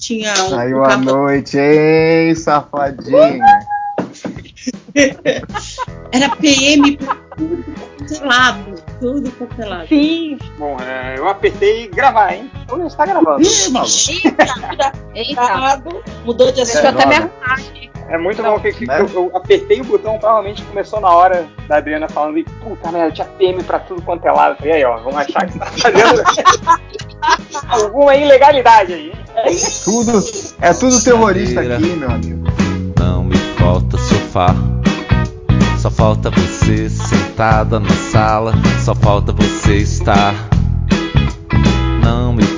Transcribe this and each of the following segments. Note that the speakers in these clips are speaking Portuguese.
tinha um. Saiu à noite, hein, safadinha. Era PM pra tudo cancelado. Tudo cancelado. Sim. Bom, é, eu apertei gravar, hein? Então já está gravando. Eita, Eita. mudou de assunto. até me droga. arrumar aqui. É muito Não, bom que, que né? eu, eu apertei o botão, provavelmente começou na hora da Adriana falando e puta merda, tinha PM pra tudo quanto é lado. E aí, ó, vamos achar que tá fazendo alguma ilegalidade aí. Hein? Tudo, é tudo terrorista aqui, meu amigo. Não me falta sofá. Só falta você sentada na sala. Só falta você estar.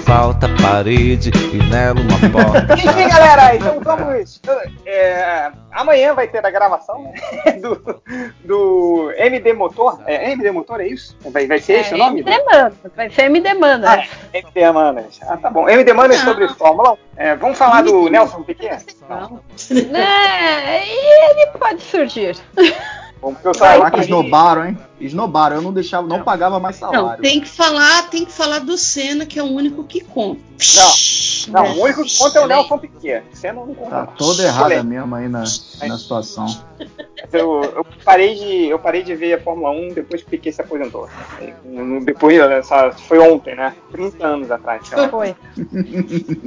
Não falta parede e nela uma porta. Enfim, galera, então vamos. é, amanhã vai ter a gravação né, do, do MD Motor. É MD Motor, é isso? Vai, vai ser esse o nome? MD Manas. Vai ser MD Manas. Ah, MD Manas. Ah, tá bom. MD Manas Não. sobre Fórmula 1. É, vamos falar do Nelson Piquet? Não. Né? E ele pode surgir. Vamos, porque Caraca, esnobaram, hein? Esnobaram. Eu não deixava, não pagava mais Não, salário. tem que falar, tem que falar do Senna, que é o único que conta. Não, o único que conta é o Nelson Piquet. Você não conta. Tá não. toda errada mesmo aí na, na situação. Eu, eu parei de, eu parei de ver a Fórmula 1 depois que o Piquet se aposentou. Depois, essa, foi ontem, né? 30 anos atrás. sei lá. Foi.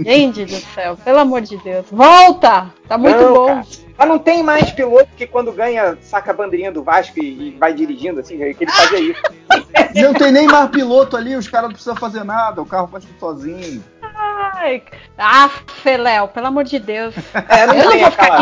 Gente do céu, pelo amor de Deus. Volta! Tá muito Não, bom. cara. Mas não tem mais piloto que quando ganha, saca a bandeirinha do Vasco e, e vai dirigindo, assim, que ele fazia isso. Não tem nem mais piloto ali, os caras não precisam fazer nada, o carro faz tudo sozinho. Ai, ah, Léo, pelo amor de Deus. É, não Eu não tem vou ficar aquela.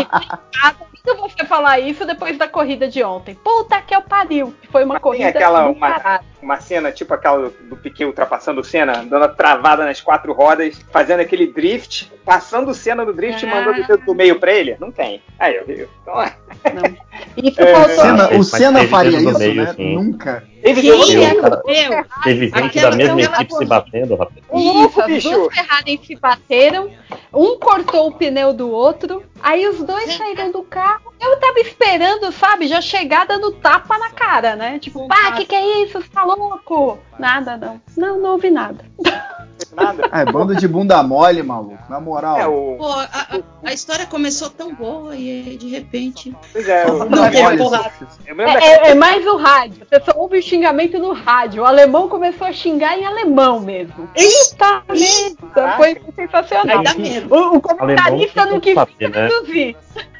aqui ouvindo você falar isso depois da corrida de ontem. Puta que eu pariu. que Foi uma Mas tem corrida aquela- do uma-. Uma cena tipo aquela do Piquet ultrapassando o Senna, dando a travada nas quatro rodas, fazendo aquele drift, passando o Senna no drift e Ah. mandando o dedo do meio pra ele? Não tem. Aí, eu vi. Então, é. Não. Isso É, faltou. Senna- o Senna faria isso, meio, né? sim. Nunca. Teve é meu? Teve gente Aquela- da mesma equipe se batendo, rapaz. Isso, as duas Ferrari se bateram, um cortou o pneu do outro, aí os dois saíram do carro. Eu tava esperando, sabe, já chegar dando tapa na cara, né? Tipo, pá, que que é isso? Você tá louco? Nada, não. Não, não ouvi nada. Nada. É, bando de bunda mole, maluco. Na moral. É, o. Pô, a, a- história começou tão boa e de repente. Pois é, o- teve porrada. É, é- é mais o rádio. Você só ouve o xingamento no rádio. O alemão começou a xingar em alemão mesmo. Eita, merda! Foi sensacional. Aí dá medo. O, o comentarista não quis saber, né? traduzir.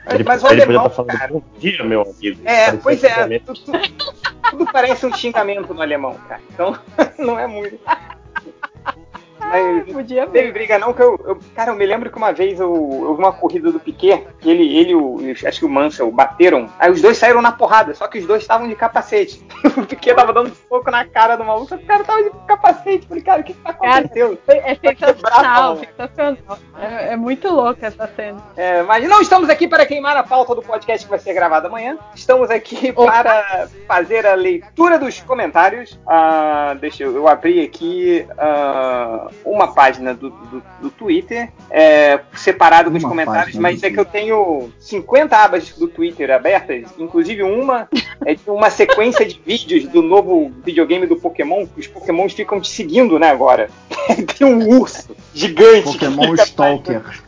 Ele, Mas o ele alemão, estar falando cara. bom dia, meu amigo. É, Parecia pois é. tudo- tudo parece um xingamento no alemão, cara. Então, não é muito. Mas Podia não teve ver. briga não, que eu, eu- Cara, eu me lembro que uma vez eu, eu vi uma corrida do Piquet, que ele, ele e o, acho que o Mansell bateram, aí os dois saíram na porrada, só que os dois estavam de capacete. o Piquet tava dando soco na cara do maluco, o cara tava de capacete. Falei, cara, o que que tá Cara, acontecendo? É sensacional, Quebrar sensacional. É, é muito louca essa cena. É, mas não estamos aqui para queimar a pauta do podcast que vai ser gravado amanhã. Estamos aqui Opa. para fazer a leitura dos comentários. Ah, deixa eu, eu abrir aqui ah, uma página do, do, do Twitter, é, separado dos comentários, mas é que eu tenho 50 abas do Twitter abertas, inclusive uma é de uma sequência de vídeos do novo videogame do Pokémon, que os Pokémons ficam te seguindo, né, agora. Tem um urso gigante. Pokémon Stalker.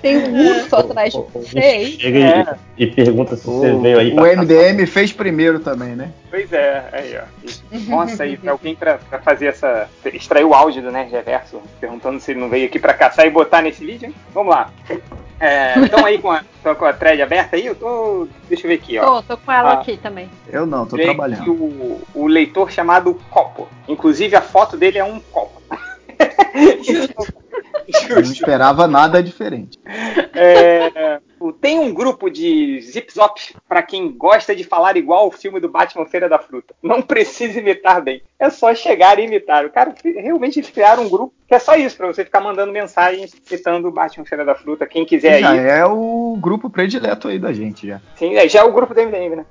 Tem um urso atrás de você. Chega É. e, e pergunta se você O, veio aí o MDM fez primeiro também, né? Pois é, aí, ó. Nossa, aí, pra alguém pra, pra fazer essa. extrair o áudio do Nerd Reverso, perguntando se ele não veio aqui pra caçar e botar nesse vídeo, hein? Vamos lá. Estão aí com a, com a thread aberta aí? Eu tô. Deixa eu ver aqui, ó. Tô, tô com ela Ah. aqui também. Eu não, tô trabalhando. O, o leitor chamado Copo. Inclusive a foto dele é um copo. Não esperava nada diferente. É, tem um grupo de Zip Zop pra quem gosta de falar igual o filme do Batman Feira da Fruta. Não precisa imitar bem. É só chegar e imitar. O cara realmente eles criaram um grupo que é só isso, pra você ficar mandando mensagens citando o Batman Feira da Fruta. Quem quiser Já aí. é o grupo predileto aí da gente, já. Sim, é, já é o grupo do MDM, né?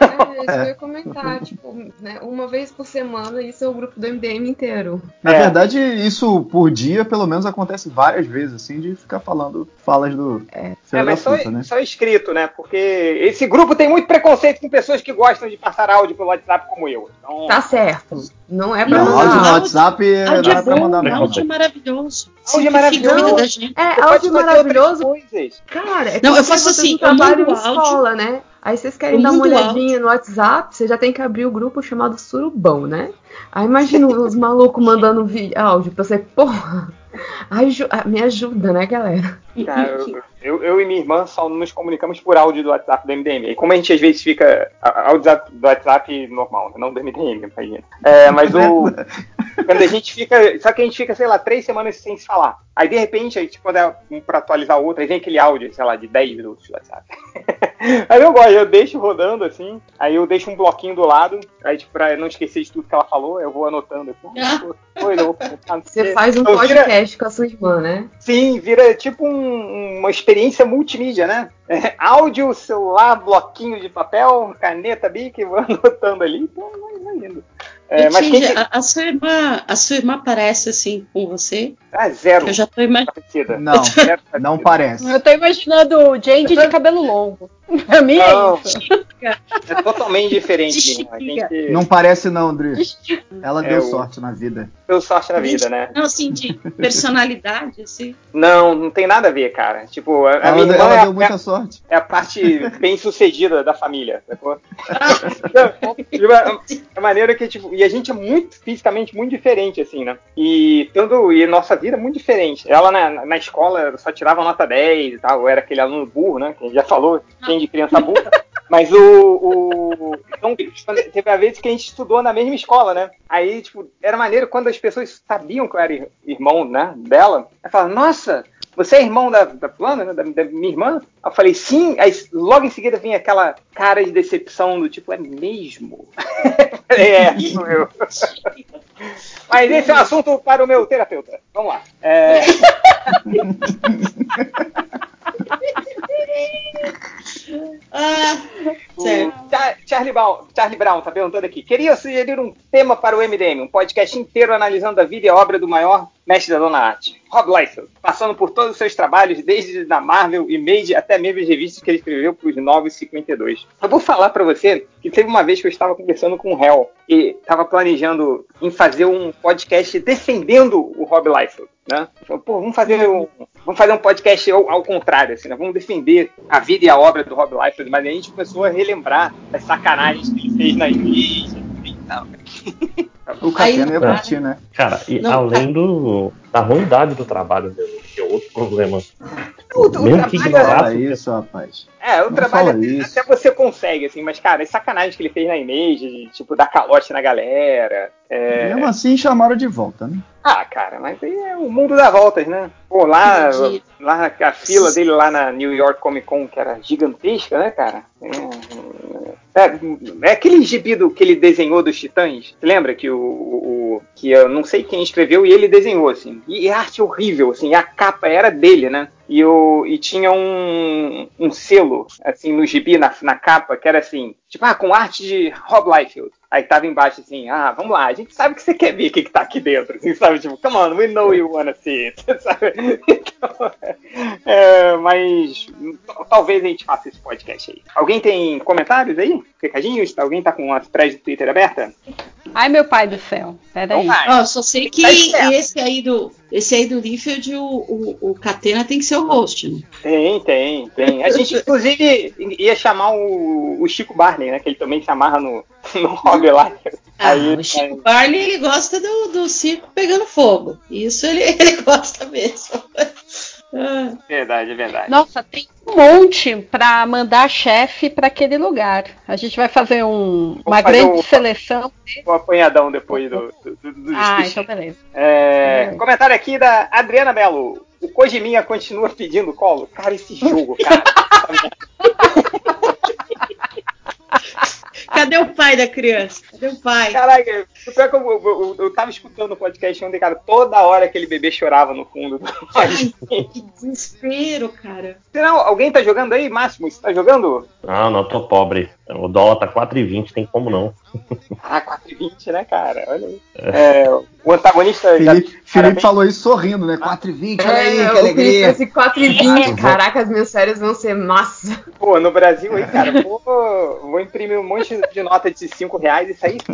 É, isso que eu ia comentar, tipo, né, uma vez por semana isso é o grupo do MDM inteiro. Na É. verdade, isso por dia, pelo menos, acontece várias vezes, assim, de ficar falando falas do É. Feira É, da mas só, Fruta, né? só escrito, né? Porque esse grupo tem muito preconceito com pessoas que gostam de passar áudio pelo WhatsApp como eu. Então, Tá certo. Não é pra Não, Não, áudio no mandar. WhatsApp Áudio não é pra bom, mandar mesmo. áudio maravilhoso. Áudio é maravilhoso. Da gente. É, você áudio maravilhoso. Cara, é Não, eu se faço vocês assim, eu mando em áudio. escola, né? Aí vocês querem Eu dar uma olhadinha no WhatsApp, você já tem que abrir o grupo chamado Surubão, né? Aí imagina os malucos mandando áudio pra você, porra. Aju- ah, me ajuda, né, galera? Cara, eu, eu- eu e minha irmã só nos comunicamos por áudio do WhatsApp do MDM. E como a gente às vezes fica. Áudio do WhatsApp normal, né? não do MDM, imagina. É, mas o. Quando a gente fica. Só que a gente fica, sei lá, três semanas sem se falar. Aí de repente a gente pode dar um pra atualizar o outro, aí vem aquele áudio, sei lá, de 10 minutos do WhatsApp. aí eu gosto, eu deixo rodando assim, aí eu deixo um bloquinho do lado, aí tipo, pra não esquecer de tudo que ela falou, eu vou anotando aqui. Coisa, vou Você faz um Então, vira- podcast com a sua irmã, né? Sim, vira tipo um- uma experiência multimídia, né? É, áudio, celular, bloquinho de papel, caneta, bic, vou anotando ali, então vai, vai indo. É, mas quem a, a sua irmã, a sua irmã parece assim com você? Ah, zero Eu já tô imaginando. parecida. Não, parecida. não parece. Eu tô imaginando o Jandy de cabelo longo. Pra mim é Não. isso. É totalmente diferente. irmão. A gente Não parece não, Dri. Ela É deu o- sorte na vida. deu sorte na vida, né? Não, assim, de personalidade, assim. Não, não tem nada a ver, cara. Tipo, a, a Ela, minha irmã ela é, deu muita sorte. é a parte bem sucedida da família, sacou? É é maneira que, tipo, e a gente é muito, fisicamente, muito diferente, assim, né? E tanto, e nossa vida é muito diferente. Ela na, na escola só tirava nota 10 e tal, eu era aquele aluno burro, né? Que a gente já falou, quem de criança burra. Mas o. o então, teve a vez que a gente estudou na mesma escola, né? Aí, tipo, era maneiro quando as pessoas sabiam que eu era ir- irmão, né? Dela. Aí falavam, nossa, você é irmão da, da fulana, né, da, da minha irmã? Eu falei, sim. Aí logo em seguida vinha aquela cara de decepção do tipo, é mesmo? Falei, é, sou eu. Mas esse é um assunto para o meu terapeuta. Vamos lá. É, Ah, Char- Charlie Brown, Charlie Brown tá perguntando aqui. Queria sugerir um tema para o MDM, um podcast inteiro analisando a vida e a obra do maior mestre da dona arte, Rob Liefeld, passando por todos os seus trabalhos, desde da Marvel e Made até mesmo as revistas que ele escreveu para os 952. Eu vou falar para você que teve uma vez que eu estava conversando com o Hell e estava planejando em fazer um podcast defendendo o Rob Liefeld. Né? Falei, Pô, vamos fazer um, vamos fazer um podcast ao, ao contrário, assim, né? Vamos defender a vida e a obra do Rob Liefeld, mas aí a gente começou a relembrar as sacanagens que ele fez na igreja e tal. O Catena ia curtir, né? Cara, e Não, além do, da ruindade do trabalho dele, que é outro problema. O- o Mesmo que ignorasse, fala isso, rapaz. É, o Não trabalho até, isso. até você consegue, assim, mas, cara, as sacanagens que ele fez na Image, de, tipo, dar calote na galera. é- Mesmo assim, chamaram de volta, né? Ah, cara, mas aí é o mundo dá voltas, né? Pô, lá, Entendi. lá a fila dele lá na New York Comic Con, que era gigantesca, né, cara? É, é, é aquele gibi do, que ele desenhou dos Titãs. Você lembra que o, o- que eu não sei quem escreveu e ele desenhou, assim. E arte horrível, assim, e a capa era dele, né? E, o, e tinha um, um selo, assim, no gibi, na, na capa, que era assim, tipo, ah, com arte de Rob Liefeld. Aí tava embaixo assim, ah, vamos lá, a gente sabe que você quer ver o que, que tá aqui dentro, assim, sabe? Tipo, come on, we know you wanna see it, sabe? Então, é, mas talvez a gente faça esse podcast aí. Alguém tem comentários aí? Recadinhos? Alguém tá com as threads do Twitter aberta? Ai, meu pai do céu. Peraí. Ó, só sei que esse aí do esse aí do Liefeld, o, o, o Catena tem que ser o host, né? Tem, tem, tem. A gente, inclusive, ia chamar o, o Chico Barney, né? Que ele também se amarra no, no Rob Liefeld. Ah, Aí, o Chico Barney ele gosta do, do circo pegando fogo. Isso ele, ele gosta mesmo. Ah, é, verdade, é verdade. Nossa, tem um monte pra mandar chefe pra aquele lugar. A gente vai fazer um- uma fazer grande um- seleção. O apanhadão depois do, do, do, dos Ah, então beleza. É, Hum. comentário aqui da Adriana Belo. O Kojiminha continua pedindo colo. Cara, esse jogo, cara. Cadê o pai da criança? Meu pai. Caraca, o pior é que eu, eu, eu, eu tava escutando o podcast ontem, cara, toda hora aquele bebê chorava no fundo. Ai, que desespero, cara. Não, alguém tá jogando aí, Máximo? Você tá jogando? Não, não, tô pobre. O dólar tá 4,20, tem como não. Ah, 4,20, né, cara? Olha aí. É, o antagonista. já- Felipe, Felipe parabéns. falou isso sorrindo, né? 4,20, olha aí, É, que o Felipe alegria. esse 4 e 20. Caraca, as minhas férias vão ser massa. Pô, no Brasil aí, cara, pô, vou imprimir um monte de nota de 5 reais e sair.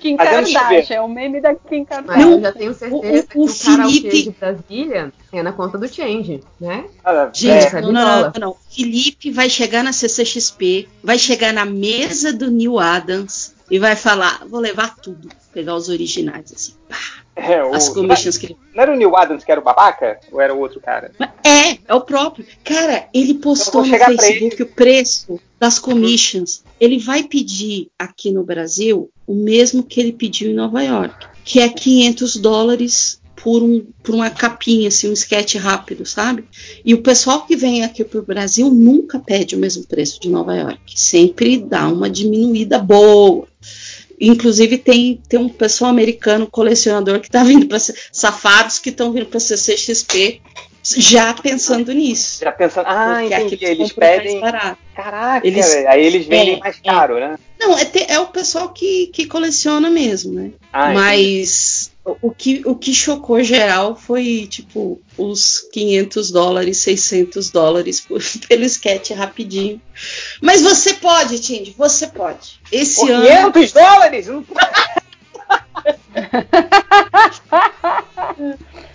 Kim Kardashian, é o meme da Kim Kardashian. Mas Não, eu já tenho certeza o- o que o karaokê Felipe- de Brasília é na conta do Change, né? Gente, É, não, não, não. Felipe vai chegar na CCXP, vai chegar na mesa do Neil Adams e vai falar: vou levar tudo, pegar os originais, assim. pá, É, o, as commissions que ele. Não era o Neil Adams que era o babaca? Ou era o outro cara? É, é o próprio. Cara, ele postou no Facebook o preço das commissions. Ele vai pedir aqui no Brasil o mesmo que ele pediu em Nova York, que é 500 dólares por, um, por uma capinha, assim, um sketch rápido, sabe? E o pessoal que vem aqui pro Brasil nunca pede o mesmo preço de Nova York. Sempre dá uma diminuída boa. Inclusive tem, tem um pessoal americano colecionador que está vindo para safados que estão vindo para CCXP já pensando nisso. Já pensando, ah, entendi. Eles pedem. Caraca, Eles- aí eles vendem É, mais é. caro, né? Não, é, te- é o pessoal que, que coleciona mesmo, né? Ah, Mas o, que, o que chocou geral foi, tipo, os 500 dólares, 600 dólares por, pelo sketch rapidinho. Mas você pode, Tindy, você pode. Esse Por ano. 500 dólares? Não-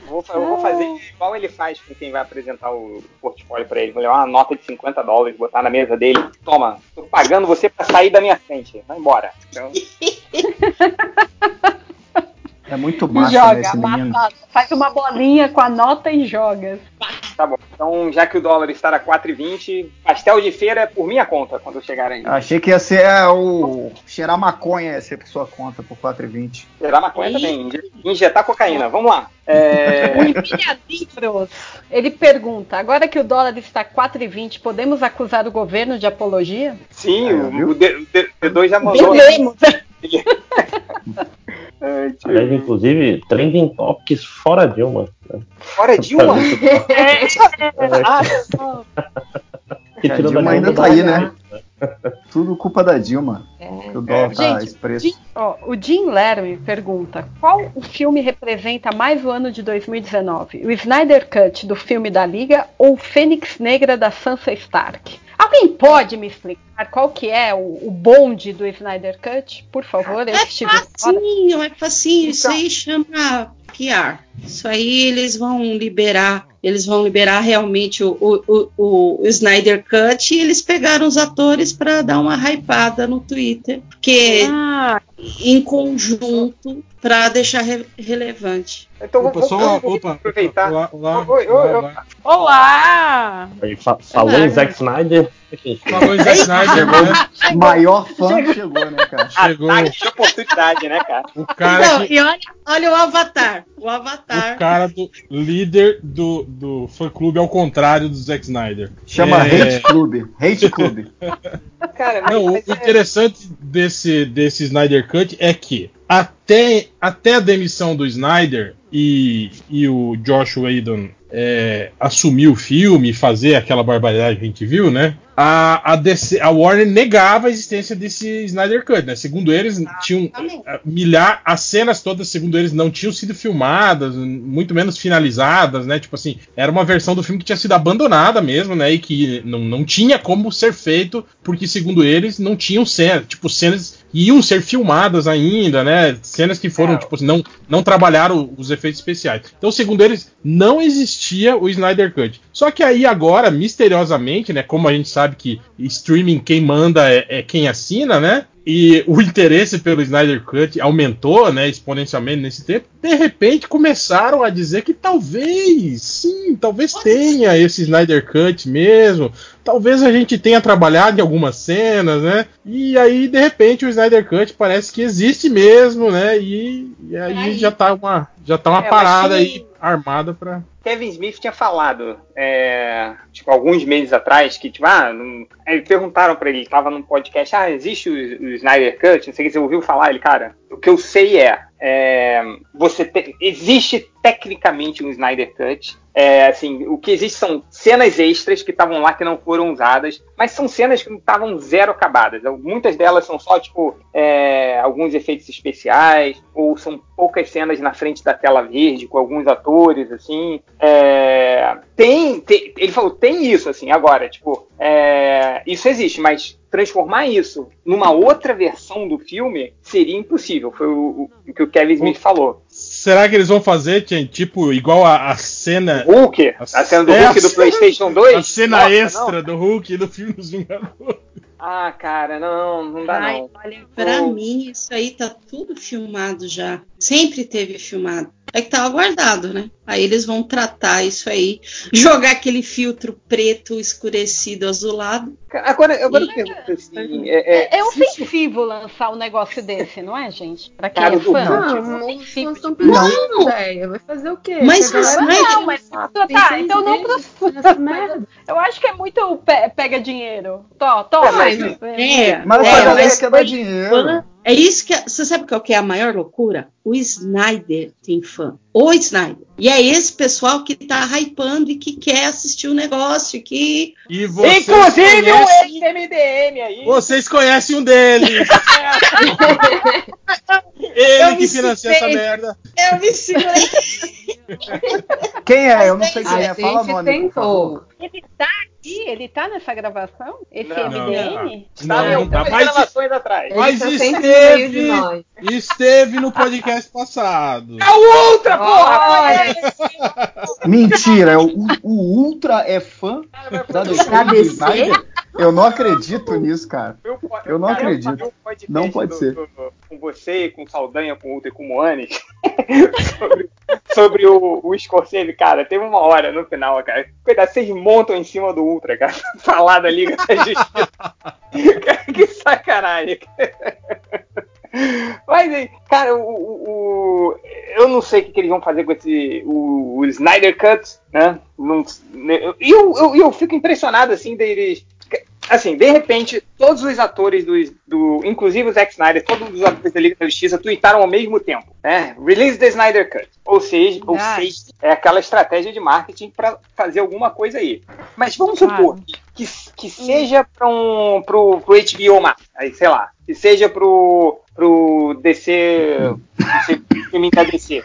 Vou, vou fazer igual ele faz com quem vai apresentar o portfólio pra ele. Vou levar uma nota de 50 dólares, botar na mesa dele. Toma, tô pagando você pra sair da minha frente. Vai embora. Então, É muito E né, joga, esse menino. amassado. Faz uma bolinha com a nota e joga. tá bom. Então, já que o dólar está a 4,20, pastel de feira é por minha conta quando eu chegar aí. Achei que ia ser é, o cheirar maconha, ia ser por sua conta por 4,20. Gerar maconha também. inje- Injetar cocaína. Vamos lá. É, O Emília Livros, ele pergunta, agora que o dólar está 4,20, podemos acusar o governo de apologia? sim, ó, o, viu? o D- o D- D2 já mandou. né? Podemos. Aliás, inclusive, trending topics fora Dilma. né? Fora Dilma? Ah, Que A tira Dilma da ainda tá aí, da- né? Tudo culpa da Dilma. Dólar tá. Jim- ó, o Jim Lerme pergunta: qual o filme representa mais o ano de 2019? O Snyder Cut do filme da Liga ou Fênix Negra da Sansa Stark? Alguém pode me explicar qual que é o, o bonde do Snyder Cut? Por favor, eu É estive fora. facinho, é facinho. Isso Então- aí chama PR. Isso aí eles vão liberar, eles vão liberar realmente o, o, o, o Snyder Cut e eles pegaram os atores para dar uma hypada no Twitter, porque Ah, em conjunto para deixar re- relevante. Então Opa, vou, só vou Opa, aproveitar. Olá, olá, Oi, oi, olá, oi. olá. olá! Aí, fa- falou em Zack Snyder. Falou em Zack Snyder, né? Maior fã chegou, né, cara? Chegou Ataque de oportunidade, né, cara? o cara Não, que. e olha, olha o Avatar. O Avatar. O cara do líder do, do fã clube ao contrário do Zack Snyder. Chama É, Hate Club. Hate Club. Cara, mas, Não, mas o é- interessante desse, desse Snyder Cut é que até, até a demissão do Snyder e, e o Josh Whedon é, assumir o filme e fazer aquela barbaridade que a gente viu, né? A, a, DC a Warner negava a existência desse Snyder Cut, né? Segundo eles, tinham ah, milhar as cenas todas, segundo eles, não tinham sido filmadas, muito menos finalizadas, né? Tipo assim, era uma versão do filme que tinha sido abandonada mesmo, né? E que não, não tinha como ser feito, porque segundo eles, não tinham cenas, tipo, cenas iam ser filmadas ainda, né? Cenas que foram, É. tipo assim, não, não trabalharam os efeitos especiais. Então, segundo eles, não existia o Snyder Cut. Só que aí agora, misteriosamente, né? Como a gente sabe que streaming quem manda é, é quem assina, né? E o interesse pelo Snyder Cut aumentou, né, exponencialmente nesse tempo. De repente começaram a dizer que talvez, sim, talvez tenha esse Snyder Cut mesmo. Talvez a gente tenha trabalhado em algumas cenas, né? E aí, de repente, o Snyder Cut parece que existe mesmo, né? E, e aí, Aí. já tá uma, já tá uma É, parada aí armada pra. Kevin Smith tinha falado, é, tipo, alguns meses atrás, que, tipo, ah, não... aí perguntaram pra ele, ele tava num podcast, ah, existe o, o Snyder Cut? Não sei o que, você ouviu falar? Ele, cara, o que eu sei é, é, você te- existe tecnicamente um Snyder Cut, é, assim, o que existe são cenas extras que estavam lá que não foram usadas, mas são cenas que não estavam zero acabadas. Muitas delas são só, tipo, é, alguns efeitos especiais, ou são poucas cenas na frente da tela verde com alguns atores, assim. É, tem, tem- ele falou, tem isso, assim, agora, tipo, é, isso existe, mas transformar isso numa outra versão do filme seria impossível. Foi o, o que o Kevin Smith falou. Será que eles vão fazer, tipo, igual a, a cena. Hulk, a cena do É, Hulk a do cena- PlayStation 2. A cena Nossa, extra não. do Hulk do filme dos Vingadores. Ah, cara, não, não dá Ai, não. olha, pra Oh. mim isso aí tá tudo filmado já. Sempre teve filmado. É que tava guardado, né? Aí eles vão tratar isso aí, jogar aquele filtro preto escurecido azulado. Agora, agora eu Ih, pergunto assim, é, é, É ofensivo lançar um negócio desse, não é, gente? Pra quem Cara, é fã. Ah, tipo, mas estão de- pedindo ideia. Vai fazer o quê? Mas galera os não mas Tá, seis então não meses pro- nessa merda. Eu acho que é muito pe- pega dinheiro. Tó, tó, É, mas- É, Mas é, mas dinheiro. fã. É isso que. Você sabe qual que é a maior loucura? O Snyder tem fã. O Snyder. E é esse pessoal que tá hypando e que quer assistir o negócio, que. E vocês Inclusive um conhecem, ex-MDM aí. vocês conhecem um deles. Ele Eu que financia essa merda. Eu me segurei. Quem é? Eu não sei quem é. Fala favor. tentou. Ele tá aqui? Ele tá nessa gravação? Esse Não, MDM? Estava em Não, algumas mas- gravações atrás. Mas Ele tá esteve, esteve no podcast passado. É o Ultra, porra! Mentira, é o, o Ultra é fã da DC. Da do DC? Eu não acredito nisso, cara. Eu, Eu não cara, acredito. um Não pode do- ser. do- com você, com Saldanha, com o Ultra e com o Moanes sobre, sobre o, o Scorsese, cara. Teve uma hora no final, cara. Cuidado, vocês montam em cima do Ultra, cara. Falar da Liga da Justiça. cara, que sacanagem. Mas, aí, cara, o, o- o- eu não sei o que, que eles vão fazer com esse o, o Snyder Cut, né? Não- E eu, eu, eu fico impressionado, assim, deles. Assim, de repente, todos os atores do, do. Inclusive o Zack Snyder, todos os atores da Liga da Justiça tweetaram ao mesmo tempo, né? Release the Snyder Cut. Ou seja, ou Ah. seja é aquela estratégia de marketing para fazer alguma coisa aí. Mas vamos supor que, que seja para um, pro, pro HBO Max, aí, sei lá, que seja pro, pro DC, DC filme da DC.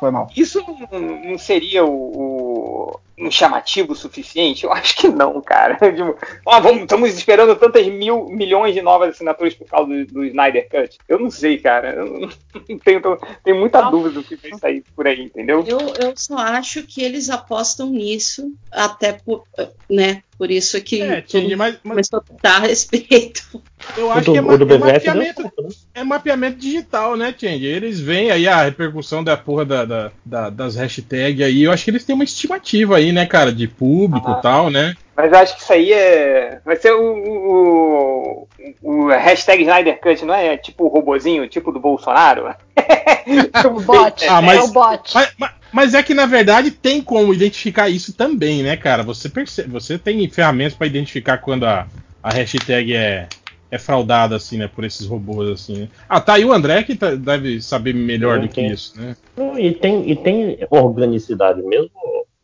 Foi mal. Isso não, não seria o, o- um chamativo suficiente? Eu acho que não, cara. Tipo, ó, vamos, estamos esperando tantas mil milhões de novas assinaturas por causa do, do Snyder Cut. Eu não sei, cara. Eu não tenho, tenho muita dúvida do que vai sair por aí, entendeu? Eu, eu só acho que eles apostam nisso, até por, né, por isso que É, mas, mas começou a dar respeito. eu O acho do, que é, ma- é mapeamento, né? é mapeamento digital, né, Change? Eles veem aí a repercussão da porra da, da- da- das hashtags aí. Eu acho que eles têm uma estimativa aí, né, cara, de público e tal, né? Mas eu acho que isso aí é. Vai ser o, o, o hashtag Snyder Cut, não é tipo o robozinho, tipo do Bolsonaro? O bot. Ah, mas- É o bot. Mas, mas- mas é que na verdade tem como identificar isso também, né, cara? Você percebe, você tem ferramentas para identificar quando a, a hashtag é, é fraudada, assim, né, por esses robôs, assim. né? Ah, tá aí o André que tá- deve saber melhor do que Sim. isso, né? Não, E tem, e tem organicidade mesmo.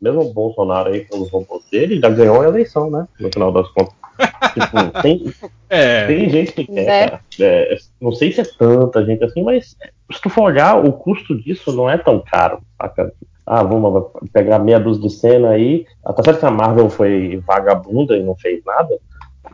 Mesmo o Bolsonaro aí com os robôs dele já ganhou a eleição, né? No final das contas. tipo, tem, É, tem gente que quer, É. cara. É, não sei se é tanta gente assim, mas se tu for olhar, o custo disso não é tão caro, saca? Ah, vamos pegar meia dúzia de cena aí. Tá certo que a Marvel foi vagabunda e não fez nada,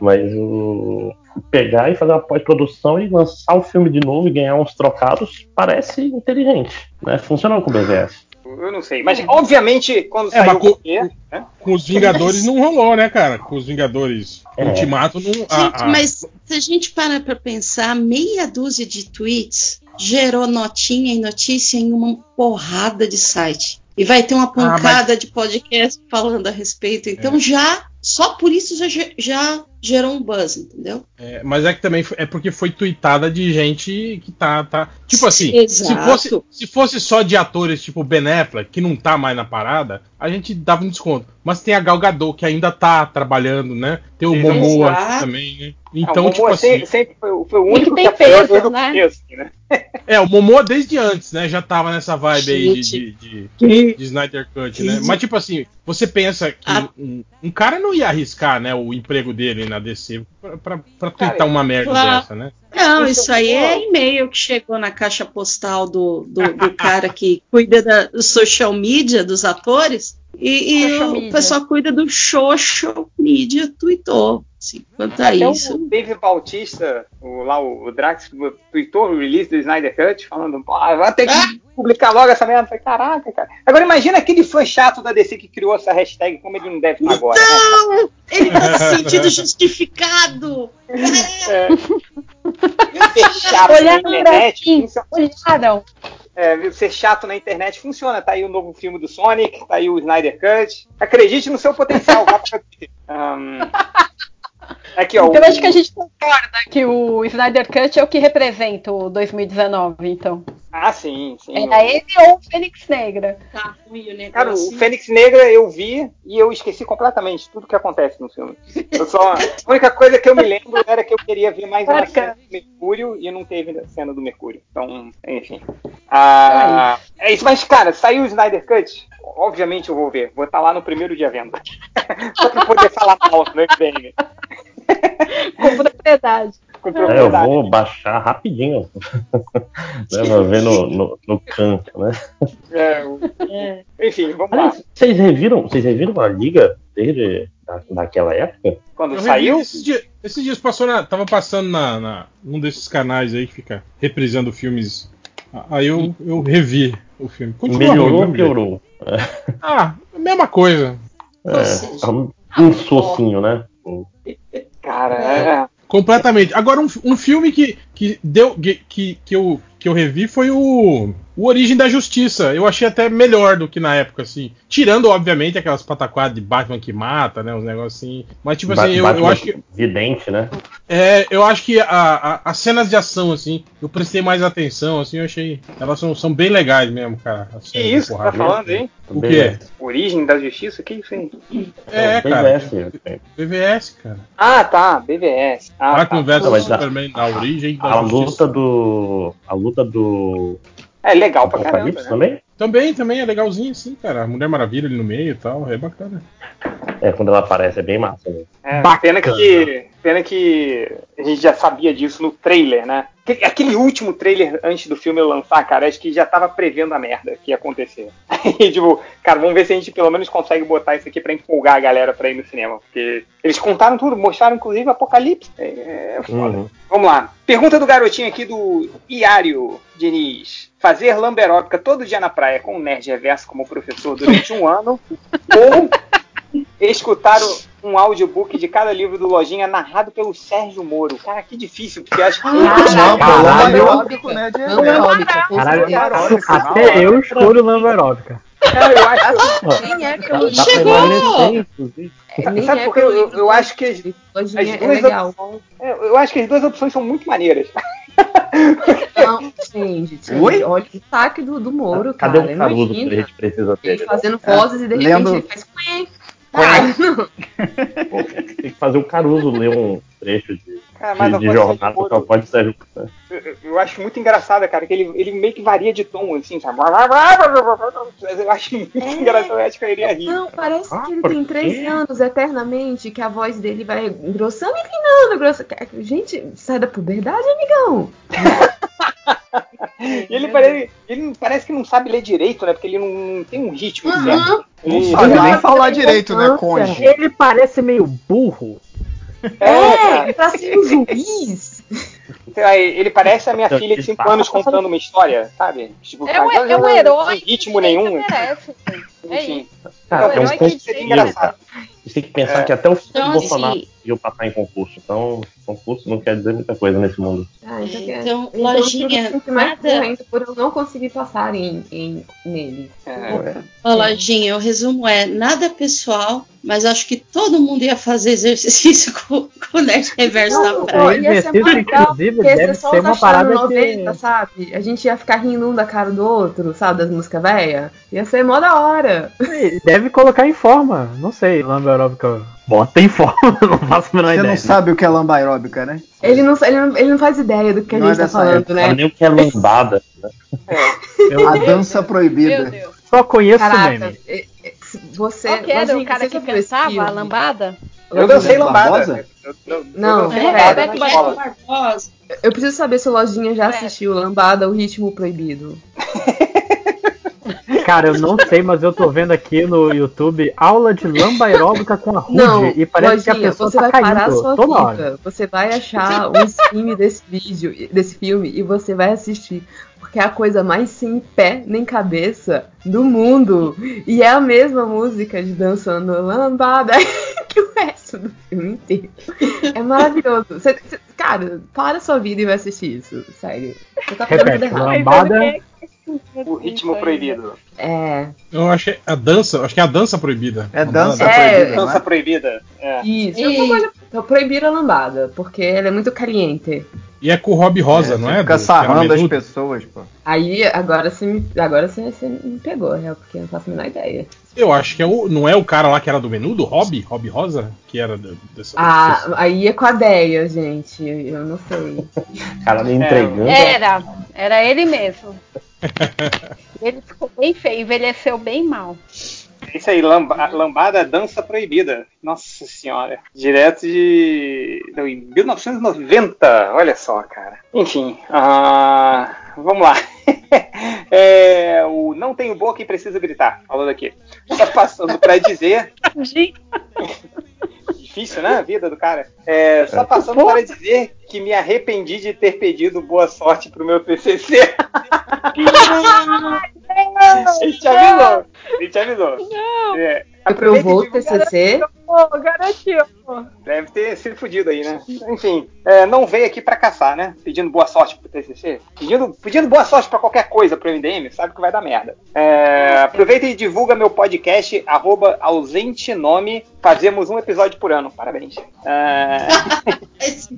mas o pegar e fazer uma pós-produção e lançar o filme de novo e ganhar uns trocados parece inteligente, né? Funciona com o BVS. Eu não sei. Mas, obviamente, quando É, saiu mas o co- quê, né? com os Vingadores não rolou, né, cara? Com os Vingadores É. Ultimato não. Gente, a- a- mas se a gente parar para pensar, meia dúzia de tweets gerou notinha e notícia em uma porrada de site. E vai ter uma pancada de podcast falando a respeito. Então É. já, só por isso já, já gerou um buzz, entendeu? É, mas é que também é porque foi tweetada de gente que tá. tá tipo assim, se fosse, se fosse só de atores tipo Ben Affleck, que não tá mais na parada, a gente dava um desconto. Mas tem a Gal Gadot, que ainda tá trabalhando, né? Tem o Exato. Momoa também, né? Então, Ah, o tipo Momoa assim. sempre, sempre foi, foi o único tem que peso, né? né? É, o Momoa desde antes, né? Já tava nessa vibe aí de, Gente. de, de- Que- de Snyder Cut, né? que- Mas tipo assim, você pensa que Ah. um, um cara não ia arriscar, né, o emprego dele na DC Cara, twittar uma merda claro. dessa, né? Não, Isso aí é e-mail que chegou na caixa postal do, do, do cara que cuida da do social media dos atores. E, e o pessoal cuida do social media, tweetou. Assim, quanto a Até isso. o Dave Bautista, o, lá o, o Drax, tweetou o release do Snyder Cut, falando, pô, vai ter que Ah! publicar logo essa merda. Eu falei, caraca, cara. Agora imagina aquele fã chato da DC que criou essa hashtag, como ele não deve estar agora. né? Não! Ele tá se sentindo justificado! É. Na Olharam pra internet, olharam. É, ser chato na internet funciona. Tá aí o novo filme do Sonic, tá aí o Snyder Cut. Acredite no seu potencial. vá pra Twitter. Aqui, ó. Então o- acho que a gente concorda que o Snyder Cut é o que representa o 2019, então. Ah, sim, sim. Era ele ou o Fênix Negra? Tá ruim o negócio. Cara, o Fênix Negra eu vi e eu esqueci completamente tudo que acontece no filme. Eu só, a única coisa que eu me lembro era que eu queria ver mais uma Claro, cena do Mercúrio e não teve a cena do Mercúrio. Então, enfim. Ah, é isso, mas, cara, saiu o Snyder Cut. Obviamente eu vou ver. Vou estar lá no primeiro dia vendo. Só pra poder falar mal no MDM. Com propriedade. Com É, eu propriedade. vou baixar rapidinho. né, pra ver no, no, no canto, né? É, É. enfim, vamos lá. Aliás, vocês reviram, vocês reviram a liga desde da, daquela época? Quando Eu saiu, Esses dias, esses dias passou na, tava passando na, na- num desses canais aí que fica reprisando filmes. Aí eu, eu revi o filme. Continua Melhorou ruim, ou piorou? Ah, mesma coisa. É, um, um socinho, né? Cara, é, Completamente. Agora, um, um filme que, que deu. Que, que, que eu, que eu revi foi o. O Origem da Justiça. Eu achei até melhor do que na época, assim. Tirando, obviamente, aquelas pataquadas de Batman que mata, né? Os negócios assim. Mas, tipo assim, eu, eu acho que. Vidente, né? É, eu acho que a- a- as cenas de ação, assim, eu prestei mais atenção, assim, eu achei. Elas são, são bem legais mesmo, cara. que isso que tá falando, hein? O quê? Origem da Justiça? Que isso aí? É, Bem cara. BVS, é. BVS, cara. Ah, tá, BVS. Ah, Batman tá. vs mas a- Superman, a origem da A justiça. luta do. A luta do É legal pra caramba, Apocalipse né? também? Também, também é legalzinho, assim, cara. A Mulher Maravilha ali no meio e tal, é bacana. É, quando ela aparece, é bem massa. Né? É, Bacana. pena que, pena que a gente já sabia disso no trailer, né? Que- Aquele último trailer antes do filme lançar, cara, acho que já tava prevendo a merda que ia acontecer. E, tipo, cara, vamos ver se a gente pelo menos consegue botar isso aqui pra empolgar a galera pra ir no cinema. Porque eles contaram tudo, mostraram inclusive Apocalipse. É, é foda. Uhum. Vamos lá. Pergunta do garotinho aqui do Iário Diniz. Fazer lamberóbica todo dia na praia com o Nerd Reverso como professor durante um ano ou escutar o- um audiobook de cada livro do Lojinha narrado pelo Sérgio Moro. Cara, que difícil, porque acho que... Não, pô, Caralho. lamberóbico, né? De Não é até eu escolho lamberóbica. Não, eu acho Nem é dá pra Chegou! Sabe é por pelo Eu- eu acho que as- é duas é, Eu acho que as duas opções são muito maneiras. Não, gente, Oi? olha o sotaque do, do Moro, Cadê cara. o Caruso que a gente precisa Ele ter? fazendo vozes e de repente lendo- ele faz. Ah, não. Tem que fazer o Caruso ler um trecho de, Cara, mas de, de jornada Sérgio com a Moro, voz de Sérgio. eu, eu acho muito engraçado, cara, que ele, ele meio que varia de tom, assim, sabe? Eu acho muito É. engraçado, eu acho que eu iria rir. Não, parece Ah, que ele tem três anos eternamente, que a voz dele vai engrossando e finando. Grossa... Gente, sai da puberdade, amigão. E ele parece, ele não- parece que não sabe ler direito, né? Porque ele não, não tem um ritmo certo. Uhum. Não Ele- sabe nem falar direito, né, Conde? Ele parece meio burro. É, É, cara. pra ser um juiz. Lá, ele parece a minha Então, filha de ele 5 fala- anos contando uma história, sabe? Tipo, É um, é um não tem herói ritmo que ninguém nenhum. merece. É Enfim. Cara, É é um um herói que seria confio, engraçado. Você tem que pensar É. que até o filho Então, do Bolsonaro assim- conseguiu passar em concurso. Então, concurso não quer dizer muita coisa nesse mundo. Ah, então, É, então, eu lojinha, me sinto mais nada- por eu não conseguir passar em, em, nele. É. Ó, Lojinha, o resumo é nada pessoal, mas acho que todo mundo ia fazer exercício com, com o Nerd Reverso na Não, praia. pô, ia ser inclusive, deve ser uma parada 90, que- sabe? A gente ia ficar rindo um da cara do outro, sabe? Das músicas velhas. Ia ser mó da hora. Deve colocar em forma. Não sei, lamba aeróbica. Bota em forma, não faço a menor Você ideia. não sabe o que é lamba aeróbica, né? Ele não, ele, não, ele não faz ideia do que a Não é gente tá dessa falando, época. Sabe né? nem o que é lambada. Eu A dança Meu proibida. Deus. só conheço o Caraca, meme. é- é- você. Qual que era o cara você que cantava a lambada? Eu dancei lambada. Eu- Não, dancei é. Barbosa. Eu preciso saber se o Lojinha já É. assistiu Lambada, o Ritmo Proibido. Cara, eu não sei, mas eu tô vendo aqui no YouTube aula de lamba aeróbica com a Rude Não, e parece que a Lojinha, pessoa você tá vai parar a caindo sua toda hora. vida. Você vai achar um stream desse vídeo, desse filme, e você vai assistir. Porque é a coisa mais sem pé nem cabeça do mundo. E é a mesma música de dançando lambada que o resto do filme inteiro. É maravilhoso. Você- você- cara, para a sua vida e vai assistir isso. Sério. Você tá Repete, lambada. O ritmo proibido. É. Eu acho que é a dança, acho que é a dança proibida. É dança É, proibida, não Dança é? proibida. É. Isso. E- Outra coisa, então, proibir a lambada, porque ela é muito caliente. E é com o Rob Rosa, não você é? Fica Do- sarrando as pessoas, pô. Aí, agora você me, agora você, você me pegou, real, porque eu não faço a menor ideia. Eu acho que é o, não é o cara lá que era do menudo, Rob? Rob Rosa? Que era do- dessa. Ah, aí é com a Deia, gente. Eu não sei. Cara me entregando. Era, era ele mesmo. Ele ficou bem feio, envelheceu bem mal. É Isso aí, lamba- lambada dança proibida. Nossa senhora. Direto de. Não, em 1990. Olha só, cara. Enfim. ah, vamos lá. É, o Não Tenho Boca e Preciso Gritar. Falando aqui. Só passando pra dizer. Difícil, né? A vida do cara. É, só passando para dizer que me arrependi de ter pedido boa sorte pro meu TCC. Ele te avisou. Ele te avisou. É, Aprovou o TCC. Pô, garantiu. Deve ter se fudido aí, né? Enfim, é, não veio aqui pra caçar, né? Pedindo boa sorte pro TCC. Pedindo, pedindo boa sorte pra qualquer coisa pro MDM, sabe que vai dar merda. É, aproveita e divulga meu podcast, arroba ausente nome. Fazemos um episódio por ano. Parabéns. É, Esse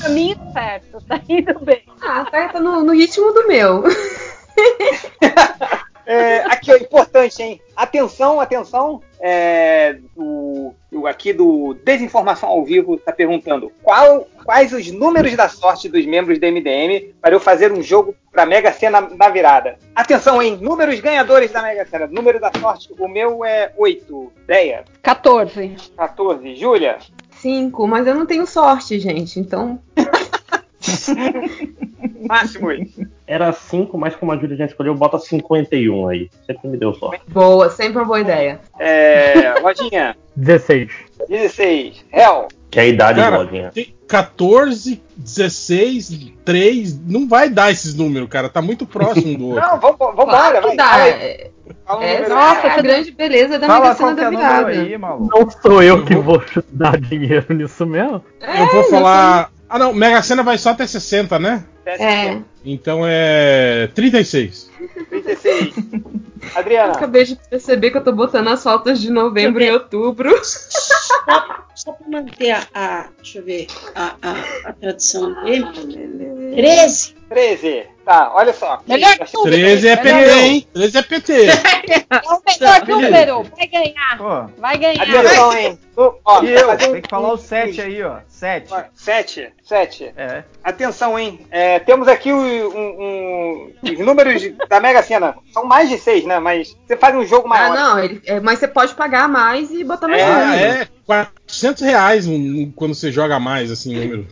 Caminho certo, tá indo bem. Ah, tá, tá no, no ritmo do meu. é, aqui, ó, importante, hein? Atenção, atenção. É, o, o aqui do Desinformação ao Vivo está perguntando qual, quais os números da sorte dos membros do MDM para eu fazer um jogo para Mega Sena na virada. Atenção, hein? Números ganhadores da Mega Sena. Número da sorte, o meu é 8. Deia, 14. 14. Júlia, Cinco, mas eu não tenho sorte, gente. Então, Máximo. Era 5, mas como a Júlia já escolheu, bota 51 aí. Sempre me deu sorte. boa, sempre uma boa ideia. É, Lojinha, 16. 16. Hell, Que é a idade Cara, do Lojinha. Tem 14, 16, 3. Não vai dar esses números, cara. Tá muito próximo do outro. Não, que vai. dá. Fala aí. É, é, nossa, a grande beleza da Fala Mega Sena da virada. aí. Não sou eu que vou dar dinheiro nisso mesmo. Eu vou falar. Ah, não. Mega Sena vai só até 60, né? É, Então é. 36. 36. eu Adriana, acabei de perceber que eu tô botando as fotos de novembro e outubro. Só para manter a, a- Deixa eu ver. A, a, a tradução dele. 13. 13. Tá, olha só. Melhor número. 13 é PT, Melhor hein? 13 é PT. É o melhor número. Vai ganhar. Pô, Vai ganhar. Atenção, hein? Ó, e eu? Tem que falar o 7 aí, ó. 7. 7. 7. É. Atenção, hein? É, temos aqui um- um- os números da Mega Sena. São mais de 6, né? Mas você faz um jogo Ah, maior. não, ele- é, mas você pode pagar mais e botar mais É, número. Ah, é 400 reais quando você joga mais, assim, número.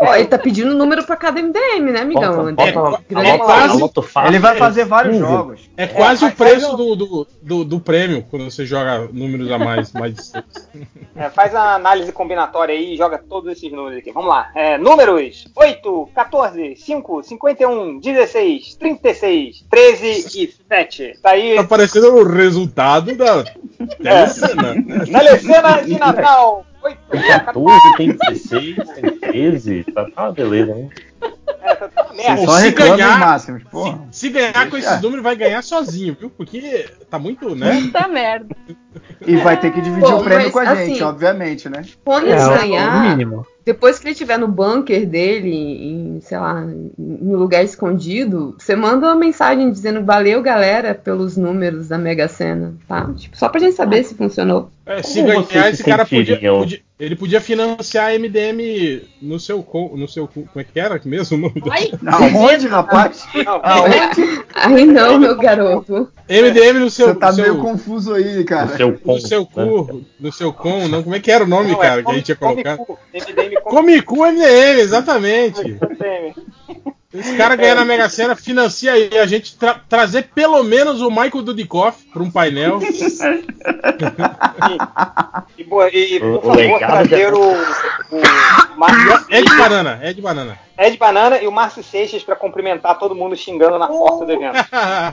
Ó, ele tá pedindo número pra cada MDM, né, amigão? Bota, bota, É, anota- quase- fácil. Ele vai fazer vários 15. jogos. É quase É, o faz- preço um- do, do, do, do prêmio quando você joga números a mais. mais. É, faz a análise combinatória aí e joga todos esses números aqui. Vamos lá. É, números: 8, 14, 5, 51, 16, 36, 13 e 7. Tá aí. Tá parecendo o resultado da Telecena. Telecena de Natal. Oito. 14, tem 16, tem 13. Tá, tá uma beleza, né? É, tá, tá merda. Só se ganhar- os máximos, porra. Se ganhar com esses números, vai ganhar sozinho, viu? Porque tá muito, né? Puta merda. E vai ter que dividir Bom, o prêmio mas, com a gente, assim, obviamente, né? Quando É, ganhar, mínimo. depois que ele estiver no bunker dele, em, sei lá, em um lugar escondido, você manda uma mensagem dizendo valeu, galera, pelos números da Mega Sena, tá? Tipo, só pra gente saber se funcionou. É, se Como ganhar, esse se cara podia, podia- Ele podia financiar a MDM no seu. No seu co- como é que era mesmo o nome? do- Ai, Aonde, rapaz? Aonde? Aí não, meu garoto. MDM no seu. Você tá no seu, meio confuso aí, No cara. seu com, no seu né? cu, no seu com, não, como é que era o nome, não, é cara, que a gente ia colocar? come cu. MDM come Come cu MDM, exatamente. Esse cara ganhar na Mega Sena, financia aí a gente tra- trazer pelo menos o Michael Dudikoff para um painel. E, e O- por o favor, legado trazer o, o Márcio É de banana, é de banana. Ed Banana e o Márcio Seixas pra cumprimentar todo mundo xingando na porta do evento.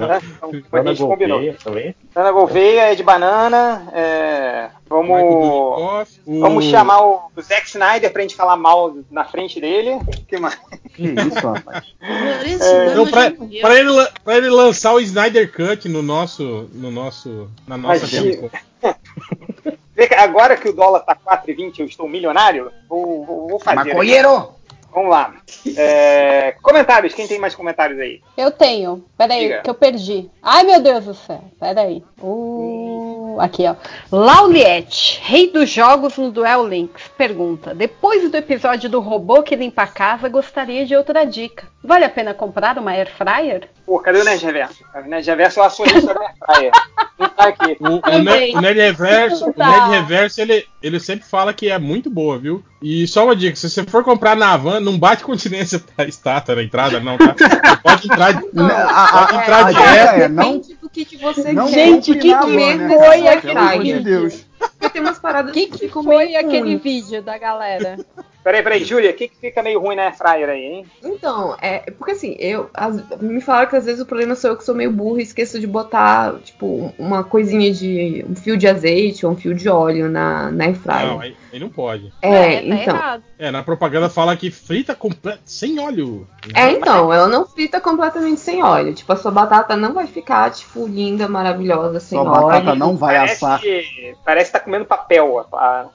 Né? Então, que a Ana gente combinou. Gouveia também. Ana Gouveia, Ed Banana, é, Michael vamos, o- vamos chamar o, Zack Snyder pra gente falar mal na frente dele. que mais? Que isso, rapaz. É, Não, pra, pra ele, pra ele lançar o Snyder Cut no nosso. No nosso na nossa Imagina. Agora que o dólar tá 4,20 eu estou milionário, vou, vou, vou fazer. Maconheiro! Vamos lá. É, comentários, quem tem mais comentários aí? Eu tenho. Peraí, Diga. que eu perdi. Ai, meu Deus do céu. Peraí. Uh, aqui, ó. Lauliette, rei dos jogos no Duel Links, pergunta: Depois do episódio do robô que limpa a casa, gostaria de outra dica. Vale a pena comprar uma Air Fryer? Pô, cadê o Nerd Reverso? O Nerd Reverso é o acionista da Airfryer. Não tá aqui. O, o, Também. Ne- o Nerd Reverso, o Tá. Nerd Reverso ele, ele sempre fala que é muito boa, viu? E só uma dica: se você for comprar na Havan, não bate continência da estátua na entrada, não, tá? Pode entrar. de- Não, a, Pode entrar a dica é, não, Depende do que, que você não quer. Gente, que né, foi cara? aquele amor de vídeo? Deus. Tem umas paradas O que, que que ficam foi meio aquele vídeo da galera? Peraí, peraí, Júlia, o que, que fica meio ruim na Airfryer aí, hein? Então, é porque assim, eu as- me falaram que às vezes o problema sou eu que sou meio burro e esqueço de botar, tipo, uma coisinha de um fio de azeite ou um fio de óleo na, na air fryer. Não, aí, aí não pode. é, tá então. É, na propaganda fala que frita sem óleo. É, então, ela não frita completamente sem óleo. Tipo, a sua batata não vai ficar, tipo, linda, maravilhosa, sem Sua óleo. batata não vai parece, assar. parece que tá comendo papel.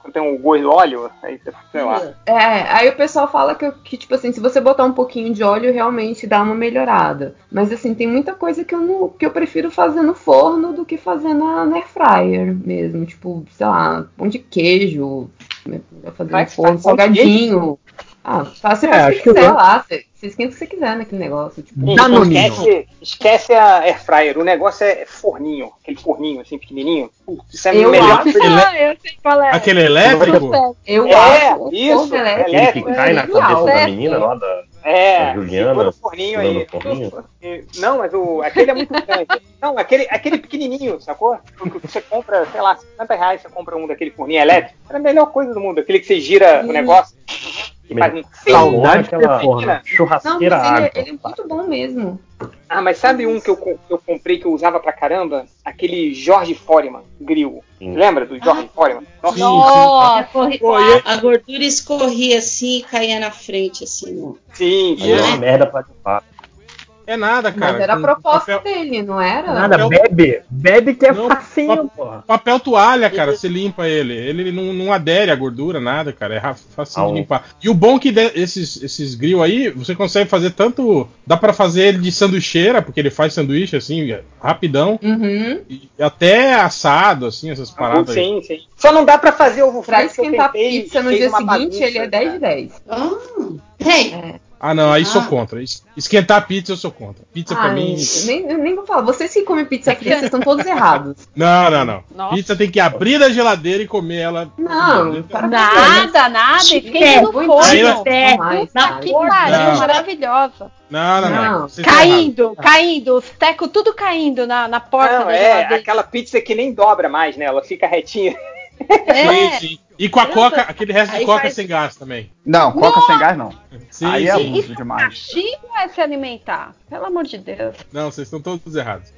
Quando tem um gosto de óleo, aí você, sei lá. É, aí o pessoal fala que, que, tipo assim, se você botar um pouquinho de óleo, realmente dá uma melhorada. Mas assim, tem muita coisa que eu, não, que eu prefiro fazer no forno do que fazer na, na air fryer mesmo. Tipo, sei lá, pão de queijo, né, fazer Vai no que forno, faz salgadinho. Ah, você É, o acho que que quiser eu- lá, você, você esquenta o que você quiser naquele negócio. Tipo, Gente, Danoninho. esquece, esquece a Airfryer. O negócio é forninho. Aquele forninho assim, pequenininho. Putz, Isso é Eu melhor. acho- Ah, eu sei qual é. Aquele elétrico? eu É, acho isso, elétrico Aquele que Elétrico, cai na cabeça da certo. menina lá da, É, Juliana. segura o forninho aí. forninho. Não, mas o, aquele é muito grande. Não, aquele, aquele pequenininho, sacou? Você compra, sei lá, 50 reais, você compra um daquele forninho elétrico. É a melhor coisa do mundo. Aquele que você gira o negócio faz. Saudade de ter aquela. Não, churrasqueira mas ele, água. ele é muito bom mesmo. Ah, mas sabe um que eu, que eu comprei que eu usava pra caramba? Aquele Jorge Foreman grill. Sim. Lembra do Jorge Foreman? Nossa, Sim, e- A gordura escorria assim e caía na frente, assim, ó. sim, Aí é uma merda pra limpar. É nada, cara. Mas era a proposta Papel, dele, não era? Nada, Papel- bebe. Bebe que é Não, facinho, pa- porra. papel toalha, cara, você limpa ele. Ele não, não adere à gordura, nada, cara. É fácil Ah, de limpar. E o bom que de- esses, esses grill aí, você consegue fazer tanto. Dá pra fazer ele de sanduicheira, porque ele faz sanduíche assim, rapidão. Uhum. E até assado, assim, essas paradas. aí. sim, sim. Só não dá pra fazer ovo Pra que esquentar tentei pizza e no dia seguinte, bagunça, ele é 10 de cara. 10. Ah, hey, Ah, não, aí sou Ah. contra. Es- Esquentar pizza eu sou contra. Pizza pra Ai, mim. nem, nem vou falar. Vocês que comem pizza fria, vocês estão todos errados. Não, não, não. Nossa. Pizza tem que abrir da geladeira e comer ela. Não, para isso. Nada, nada. Esquenta É, no forno. É, na. Que pariu, maravilhosa. Não, não, não. Não. Caindo, caindo, os tecos tudo caindo na, na porta Não, da é geladeira. aquela pizza que nem dobra mais, né? Ela fica retinha. É. Sim, sim. E com a coca, aquele resto de Aí coca faz- sem gás também. Não, coca sem gás não. Sim, Aí é sim. abuso demais. Castigo é se alimentar. Pelo amor de Deus. Não, vocês estão todos errados.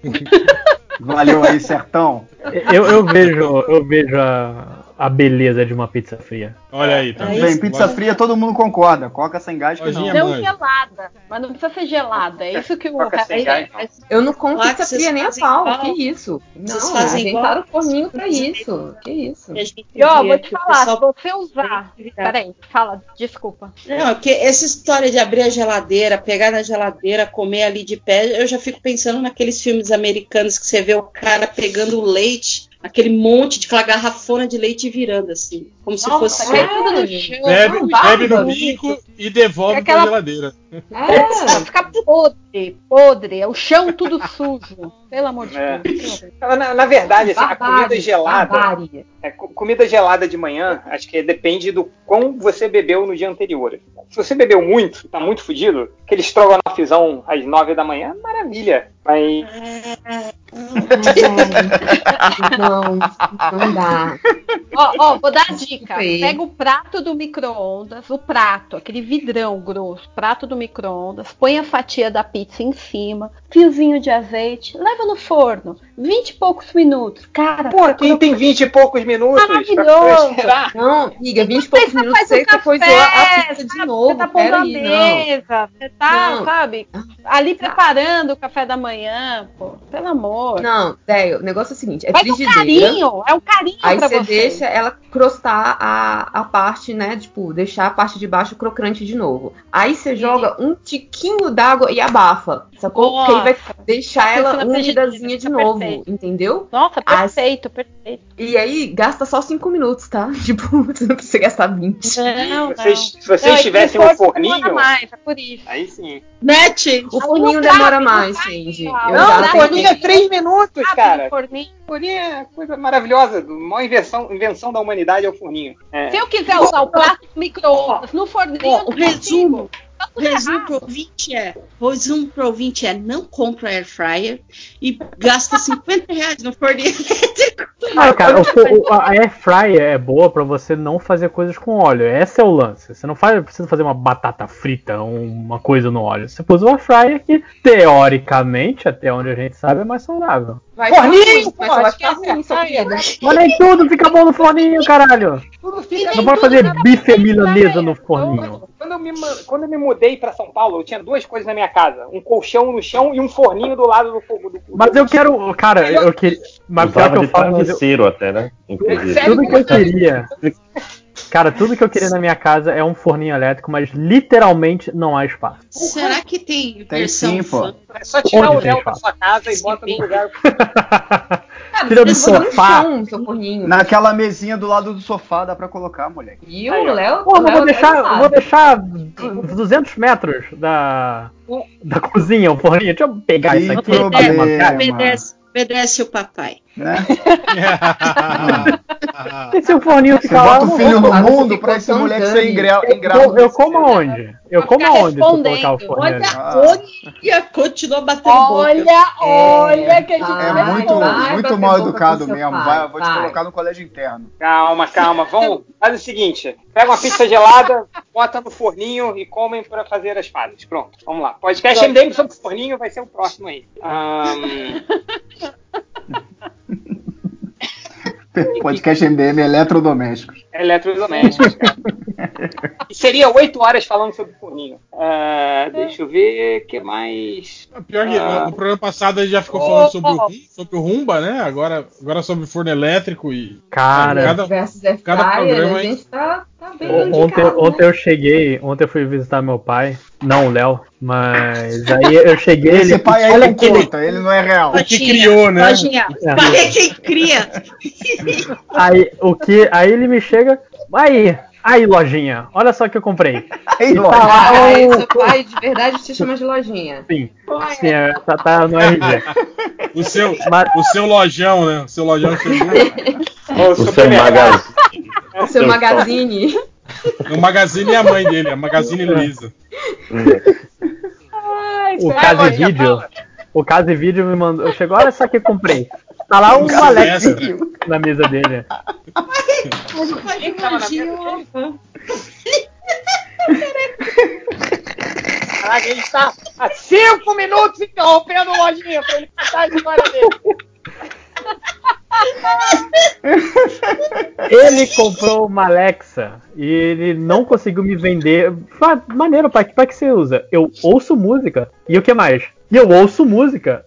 Valeu aí, sertão. Eu, eu vejo, eu vejo a, a beleza de uma pizza fria. Olha aí, tá É Bem, pizza fria todo mundo concorda. Coca sem gás que não. Não mãe. gelada, mas não precisa ser gelada. É isso que o Coca sem gás, não. Eu não como pizza vocês fria nem a pau. igual. Que isso? Vocês Não, fazem inventaram o forninho pra isso. Que isso? E ó, vou te falar, se você usar. Peraí, fala, desculpa. Não, porque essa história de abrir a geladeira, pegar na geladeira, comer ali de pé, eu já fico pensando naqueles filmes americanos que você vê o cara pegando o leite, aquele monte de aquela garrafona de leite virando assim, como se Nossa, fosse. cai tudo no chão. Bebe, Não, bebe no bico e devolve É aquela- pra geladeira. É. Vai ficar podre, podre. É o chão tudo sujo. Pelo amor de É. Deus. Na, na verdade, assim, a comida gelada. É, co- comida gelada de manhã, acho que depende do quão você bebeu no dia anterior. Se você bebeu muito, tá muito fudido, aquele estrogonofezão às nove da manhã, maravilha. Mas Não, não dá. Ó, ó, vou dar a dica. Sim. Pega o prato do micro-ondas, o prato, aquele vidrão grosso, prato do micro-ondas, põe a fatia da pizza em cima, fiozinho de azeite, leva no forno, 20 e poucos minutos. Cara, pô, quem tem vinte e poucos minutos Maravilhoso. Não, amiga, 20 e poucos minutos você o café, foi a pizza de sabe? novo. Você tá pondo a não. mesa, você tá, Não. sabe, ali preparando o café da manhã, pô, pelo amor. Não, Déio, o negócio é o seguinte: é Faz um frigideira. carinho, é um carinho Aí pra você você. deixa ela crostar a, a parte, né? Tipo, deixar a parte de baixo crocante de novo. Aí você joga um tiquinho d'água e abafa. Sacou? Porque aí vai deixar ela umidazinha de novo. perfeito. Entendeu? Nossa, perfeito, perfeito. E aí gasta só 5 minutos, tá? Tipo, você não precisa gastar 20. Não, Se vocês, se vocês Não, tivessem o um forninho, demora mais, é por isso. aí sim. Net! O forninho não demora não mais, gente. não. Não, não, tentei. forninho é três minutos, Sabe, cara. forninho. Forninho é coisa maravilhosa. A maior invenção, invenção da humanidade é o forninho. É. Se eu quiser usar o do micro-ondas no forninho, Ó, o resumo, Tá o tudo resumo pro ouvinte é, o resumo pro ouvinte é não compra air fryer e gasta 50 reais no forninho. Ah, cara, o o- a air fryer é boa pra você não fazer coisas com óleo. Esse é o lance. Você não faz, precisa fazer uma batata frita, uma coisa no óleo. Você pôs uma fryer que, teoricamente, até onde a gente sabe, é mais saudável. Vai Forninho, pô, vai ficar ruim. Mas nem tudo fica bom no forninho, caralho. Tudo fica Não pode fazer bife milanesa no forninho. Quando, eu me, quando eu me mudei pra São Paulo, eu tinha duas coisas na minha casa: um colchão no chão e um forninho do lado do fogo. Do, Mas eu quero, cara, eu queria. Mas pior que eu falo, travesseiro até, né? Inclusive. Sério? tudo que eu queria. Cara, tudo que eu queria na minha casa é um forninho elétrico, mas literalmente não há espaço. Será que tem, Tem versão sim, pô. É só tirar Onde o Léo da sua casa e bota no lugar. Cara, Tira do sofá. chão. Naquela mesinha do lado do sofá dá pra colocar, moleque. Aí, ó. Léo? Pô, eu Léo vou deixar, vou deixar du- 200 metros da, da cozinha o forninho. Deixa eu pegar Que isso aqui. problema. cara. Obedece, o papai. Né? E se o forninho Você ficar lá, bota eu o filho no Ah, você mundo ficou pra moleque dane. ser engra eu, engraçado. eu como aonde? Eu como aonde se eu colocar o forninho? Olha, olha, continua batendo boca. Olha, olha que a gente É, Vai, muito, vai muito mal educado mesmo. Vai, vou te colocar no colégio interno. Calma, calma. Vamos. Faz o seguinte: pega uma pizza gelada, bota no forninho e comem pra fazer as pazes. Pronto, vamos lá. Podcast MDM sobre forninho vai ser o próximo aí. Ahn, Podcast MDM Eletrodomésticos. Eletrodomésticos, cara. E seria oito horas falando sobre forninho. Ah, deixa eu ver o que mais. Pior que Ah. no programa passado a gente já ficou falando sobre o, Rum- sobre o Rumba, né? Agora, agora sobre forno elétrico e. Cara, Cada- Versus Air cada programa, a hein? gente tá, tá bem O- Ontem, indicado, ontem né? eu cheguei, ontem eu fui visitar meu pai, não o Léo, mas aí eu cheguei, Esse ele, pai aí não que ele, conta, ele não é real. O que criou, né? É. pai é quem cria. aí o que, aí ele me chega, aí, aí lojinha, olha só o que eu comprei. Ei, tá Lorde. lá, aí o- seu pai de verdade te chama de lojinha. sim, sim, é, tá, tá no RG. O seu, Mas- o seu lojão, né? O seu lojão chegou. Ô, O seu magazine. O seu magazine. O Magazine e a mãe dele, a Magazine Luiza. O Vai, Caso Lojinha, Vídeo, o Caso Vídeo me mandou, chegou, olha só o que eu comprei. Tá lá um Alex na mesa dele. Lojinha, mesa ó. Caraca, a gente tá há cinco minutos interrompendo o lojinha pra ele contar a história dele. Ele comprou uma Alexa e ele não conseguiu me vender. Maneiro, pai, que pai que você usa? Eu ouço música. E o que mais? E eu ouço música.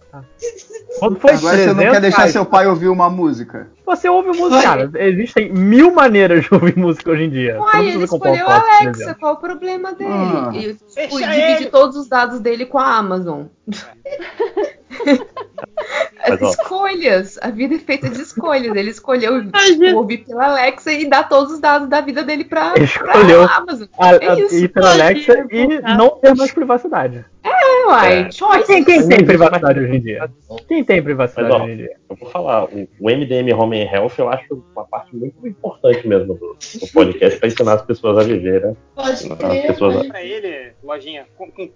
Quando foi Agora você não 300 quer deixar reais, seu pai ouvir uma música. Você ouve música, cara. Existem mil maneiras de ouvir música hoje em dia. Uai, ele escolheu a por Alexa, qual o problema dele? Ah. E, tipo, divide todos os dados dele com a Amazon. As Mas, escolhas. A vida é feita de escolhas. Ele escolheu Imagina. ouvir pela Alexa e dar todos os dados da vida dele pra, Ele escolheu pra Amazon. A, É isso. ir pela Alexa e não ter mais privacidade. É, uai. É. Choice. Quem, quem tem privacidade hoje em dia? Quem tem privacidade Mas, ó, hoje em dia? Eu vou falar, o, o MDM Home and Health eu acho uma parte muito importante mesmo do, do podcast para ensinar as pessoas a viver, né? Pode As crer. pessoas Pra ele, lojinha, com, com,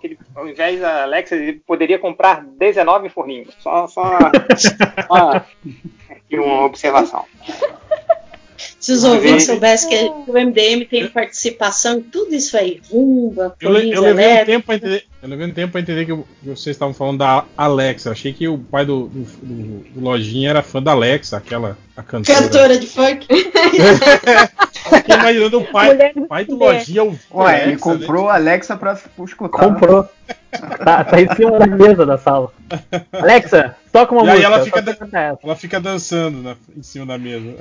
que ele, ao invés da Alexa, ele poderia comprar 19 forninhos. Só, só, só aqui uma observação. Se os ouvintes soubessem que o MDM tem participação em tudo isso aí, rumba, Eu, eu levei um tempo pra entender. Eu levei um tempo pra entender que que vocês estavam falando da Alexa. Eu achei que o pai do, do, do- do Lojinha era fã da Alexa, aquela a cantora. Cantora de funk. Eu Fiquei imaginando o pai, o pai do. Lojinha Ué, Alexa, ele né? comprou a Alexa pra escutar. Comprou. Tá, tá em cima da mesa da sala. Alexa, toca uma E aí música. ela eu fica. Ela fica dançando na- em cima da mesa.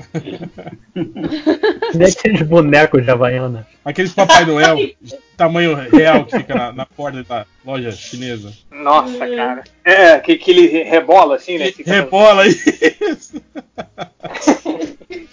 Nem aqueles bonecos de Havaiana. Aqueles Papai Noel, de tamanho real, que fica na, na porta da loja chinesa. Nossa, cara. É, que, que ele rebola assim, né? Fica- Rebola isso.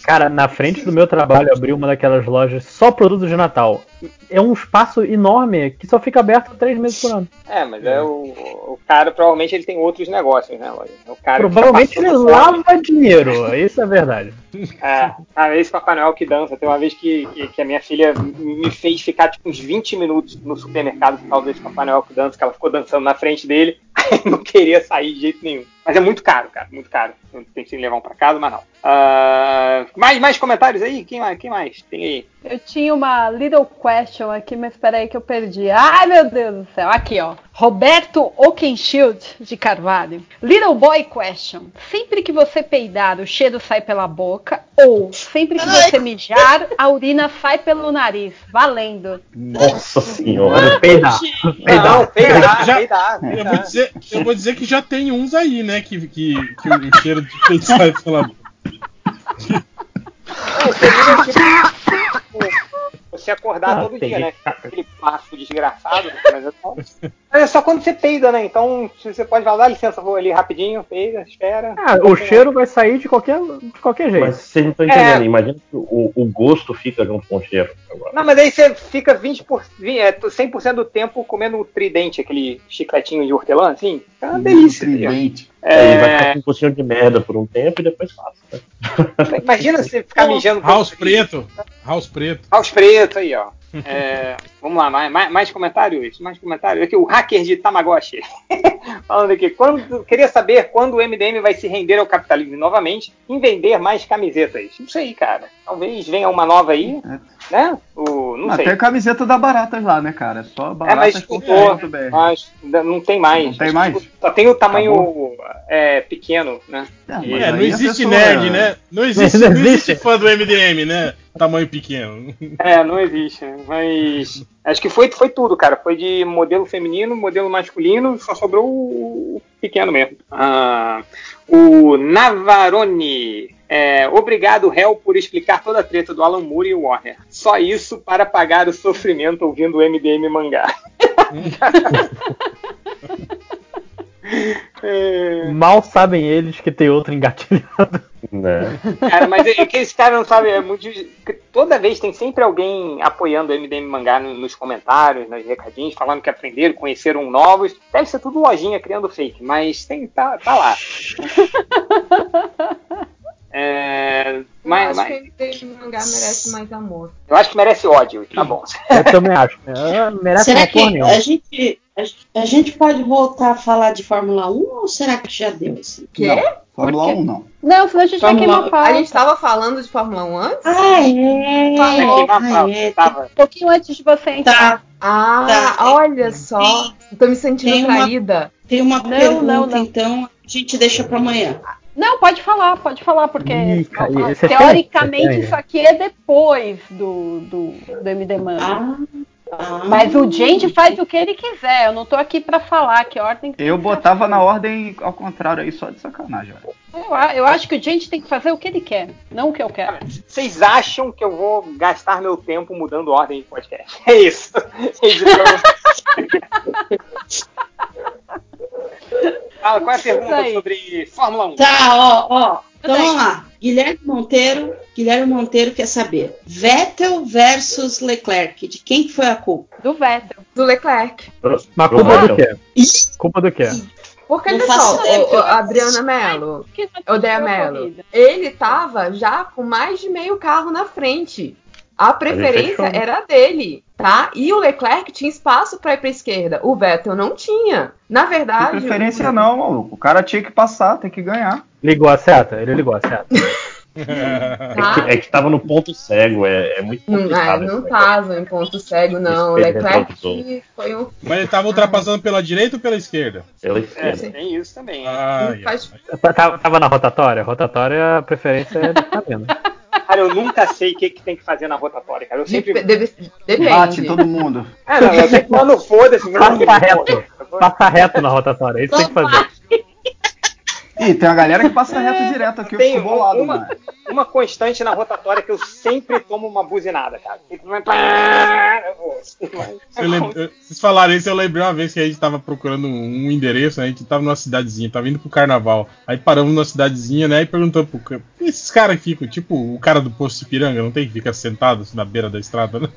Cara, na frente do meu trabalho abriu uma daquelas lojas só produtos de Natal. É um espaço enorme que só fica aberto três meses por ano. É, mas é o, o cara, provavelmente ele tem outros negócios, né? É o cara que Provavelmente tá ele fome. lava dinheiro, isso é verdade. É, cara, esse Papai Noel que dança. Tem uma vez que, que, que a minha filha me fez ficar tipo uns 20 minutos no supermercado por causa desse Papai Noel que dança, que ela ficou dançando na frente dele, aí não queria sair de jeito nenhum. Mas é muito caro, cara, muito caro. Eu pensei em levar um pra casa, mas não. Ah, mais, mais comentários aí? Quem mais? Quem mais? Tem aí. Eu tinha uma little question aqui, mas peraí que eu perdi. Ai, meu Deus do céu. Aqui, ó. Roberto Oakenshield de Carvalho. Little boy question. Sempre que você peidar, o cheiro sai pela boca? Ou sempre que você mijar, a urina sai pelo nariz? Valendo. Nossa senhora. Olha, peidar. Não, Peidar. peidar, Já- peidar, Eu vou, peidar. dizer, eu vou dizer que já tem uns aí, né? Que, que, que o cheiro de peito sai pela boca. Não, Você acordar Ah, todo dia, né? que- Aquele passo desgraçado, mas é só, mas é só quando você peida, né? Então se você pode falar, dá licença, vou ali rapidinho, peida, espera. Ah, o cheiro vai sair de qualquer, de qualquer jeito. Mas vocês não estão entendendo. É. Imagina que o, o gosto fica junto com o cheiro. Agora. Não, mas aí você fica 20 por, vi- é, 100% do tempo comendo o tridente, aquele chicletinho de hortelã, assim. É uma delícia. entendeu? Tridente. Aí vai É, ficar com um gostinho de merda por um tempo e depois passa. né? imagina você ficar mijando. House preto. House preto. House preto aí, ó. É, vamos lá, mais, mais, comentários? Mais comentários. Aqui, o hacker de Tamagotchi. Falando aqui, quando, queria saber quando o MDM vai se render ao capitalismo novamente em vender mais camisetas. Não sei, cara. Talvez venha uma nova aí, né? O, não sei. Até a camiseta da Baratas lá, né, cara? Só É, mas escutou, mas não tem mais. Não tem mais? Só tem o tamanho é, pequeno, né? É, É, não existe pessoa- nerd, né? Não existe, Não existe fã do MDM, né? Tamanho pequeno. É, não existe. Mas acho que foi, foi tudo, cara. Foi de modelo feminino, modelo masculino, só sobrou o o pequeno mesmo. Ah, o Navarone. É, obrigado, réu, por explicar toda a treta do Alan Moore e o Warner. Só isso para pagar o sofrimento ouvindo o MDM mangá. É, Mal sabem eles que tem outro engatilhado. Né? Cara, mas é que esse cara não sabe, é muito. Toda vez tem sempre alguém apoiando o MDM Mangá no- nos comentários, nos recadinhos, falando que aprenderam, conheceram novos. Deve ser tudo lojinha criando fake, mas tem, tá, tá lá. É, mas, eu acho mas- que mangá merece mais amor. eu acho que merece ódio, tá bom. Eu também acho. É, merece Será uma que nenhuma. a gente, a, a gente pode voltar a falar de Fórmula 1 ou será que já deu? Assim? Quê? Não, Fórmula 1 não. Não, senão a gente vai Vamos queimar pauta. A gente tava falando de Fórmula 1 antes? Ah, é. Falou. Ah, pauta, é. tava. Um pouquinho antes de você entrar. Tá. Ah, Tá. olha só. Tô me sentindo Tem uma- traída. Tem uma Não, pergunta, não, não. então a gente deixa para amanhã. Não, pode falar, pode falar, porque ó, esse é teoricamente sério, isso aqui é depois do, do, do MD Man. Ah, ah. Mas o gente faz o que ele quiser. Eu não tô aqui pra falar que ordem. que Eu botava na ordem ao contrário aí, só de sacanagem. Eu, eu acho que o gente tem que fazer o que ele quer, não o que eu quero. Vocês acham que eu vou gastar meu tempo mudando ordem de podcast? É isso. Fala, qual é a pergunta sobre Fórmula 1? Tá, ó, ó. Então vamos lá. Guilherme Monteiro, Guilherme Monteiro quer saber. Vettel versus Leclerc, de quem que foi a culpa? Do Vettel. Do Leclerc. Mas culpa do quê? Culpa do quê? Porque, faço ideia, o- eu- Adriana Mello, Que já o Dea tirou a Mello, ele tava já com mais de meio carro na frente. A preferência fechou. era dele, tá? E o Leclerc tinha espaço para ir para esquerda. O Vettel não tinha. Na Não verdade, tem preferência não, maluco. O cara tinha que passar, tem que ganhar. Ligou a seta? Ele ligou a seta. Tá? É que, é que tava no ponto cego, é, é muito Não, é, complicado. não negócio. tava em ponto cego, não. O Leclerc retrovisor. foi um. Mas ele tava ultrapassando pela direita ou pela esquerda? Pela É, esquerda. tem isso também. Ah, faz- Tava, tava na rotatória? Rotatória, a preferência é tá vendo. Cara, eu nunca sei o que, que tem que fazer na rotatória, cara. Eu sempre. Deve- depende. Bate em todo mundo. Ah, não, eu sei que mano, foda-se. Passa meu. reto. Passa reto na rotatória, é isso que tem que fazer. Ih, tem uma galera que passa reto direto aqui, eu Tem fico bolado, uma, mano. uma constante na rotatória que eu sempre tomo uma buzinada, cara. Lembra- Vocês falaram isso, eu lembrei uma vez que a gente tava procurando um endereço, né? a gente tava numa cidadezinha, tava indo pro carnaval. Aí paramos numa cidadezinha, né? E perguntamos pro cara, esses caras que ficam, tipo o cara do posto de Piranga, não tem que ficar sentado assim, na beira da estrada, né?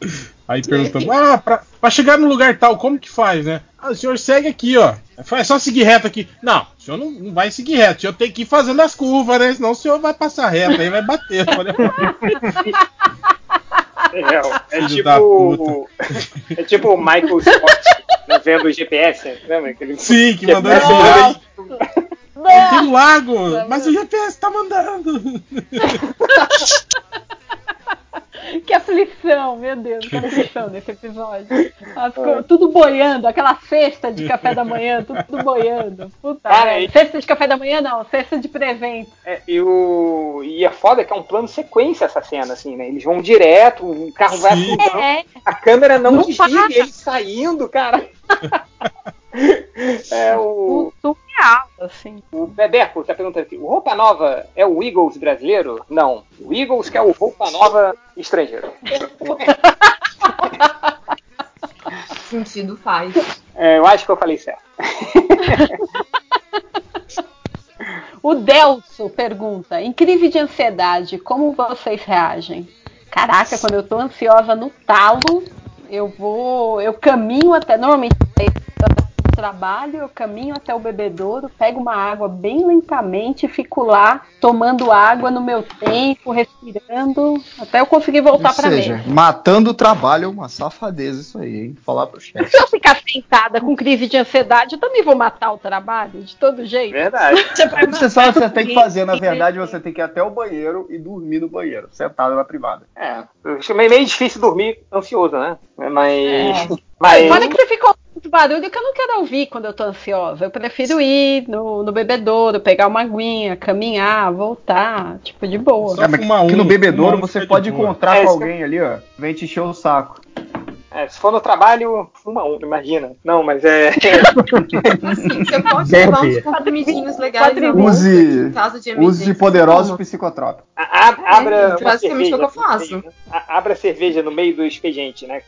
Aí perguntamos, ah, pra, pra chegar no lugar tal, como que faz, né? Ah, o senhor segue aqui, ó. É só seguir reto aqui. Não, senhor não, não vai seguir reto, o senhor tem que ir fazendo as curvas, né? Senão o senhor vai passar reto, aí vai bater. Eu falei, É, é tipo. É tipo o Michael Scott né, vendo o GPS, lembra? Aquele Sim, que mandou esse Nossa! Tem um lago, mas o GPS tá mandando. Que aflição, meu Deus, que aflição nesse episódio. Ah, ficou tudo boiando, aquela cesta de café da manhã, tudo boiando. Puta, Cara, e- cesta de café da manhã não, cesta de presente. É, e, o... e é foda que é um plano sequência essa cena, assim, né? Eles vão direto, o carro vai Sim. afundando, É, a câmera não, Não desliga, para. e ele saindo, cara. é o. surreal, assim. O Bebeco tá perguntando aqui: o Roupa Nova é o Eagles brasileiro? Não. O Eagles que é o Roupa Nova estrangeiro. Sentido faz. É, eu acho que eu falei certo. O Delso pergunta: em crise de ansiedade, como vocês reagem? Caraca, quando eu tô ansiosa no talo, eu vou. Eu caminho até. Normalmente no trabalho, eu caminho até o bebedouro, pego uma água bem lentamente e fico lá tomando água no meu tempo, respirando, até eu conseguir voltar seja, mesa. matando o trabalho é uma safadeza isso aí, hein? Falar pro chefe. Se eu ficar sentada com crise de ansiedade, eu também vou matar o trabalho, de todo jeito. Verdade. Você sabe o que você tem que fazer, na verdade, você tem que ir até o banheiro e dormir no banheiro, sentado na privada. É, eu acho meio difícil dormir ansioso, né? Mas. É. Mas. Fora que você ouvindo muito barulho que eu não quero ouvir quando eu tô ansiosa. Eu prefiro ir no, no bebedouro, pegar uma aguinha, caminhar, voltar, tipo, de boa. Só É, mas que um, no bebedouro você pode boa. encontrar É, com alguém ali, ó, vem te encher o saco. é, se for no trabalho, fuma um, imagina. Não, mas é. Assim, você pode Deve. levar uns comprimidinhos legais Use- em caso de emergência. Use poderosos psicotrópicos. A- a- abra É, uma basicamente cerveja é o que eu faço. né? Abra a cerveja no meio do expediente, né?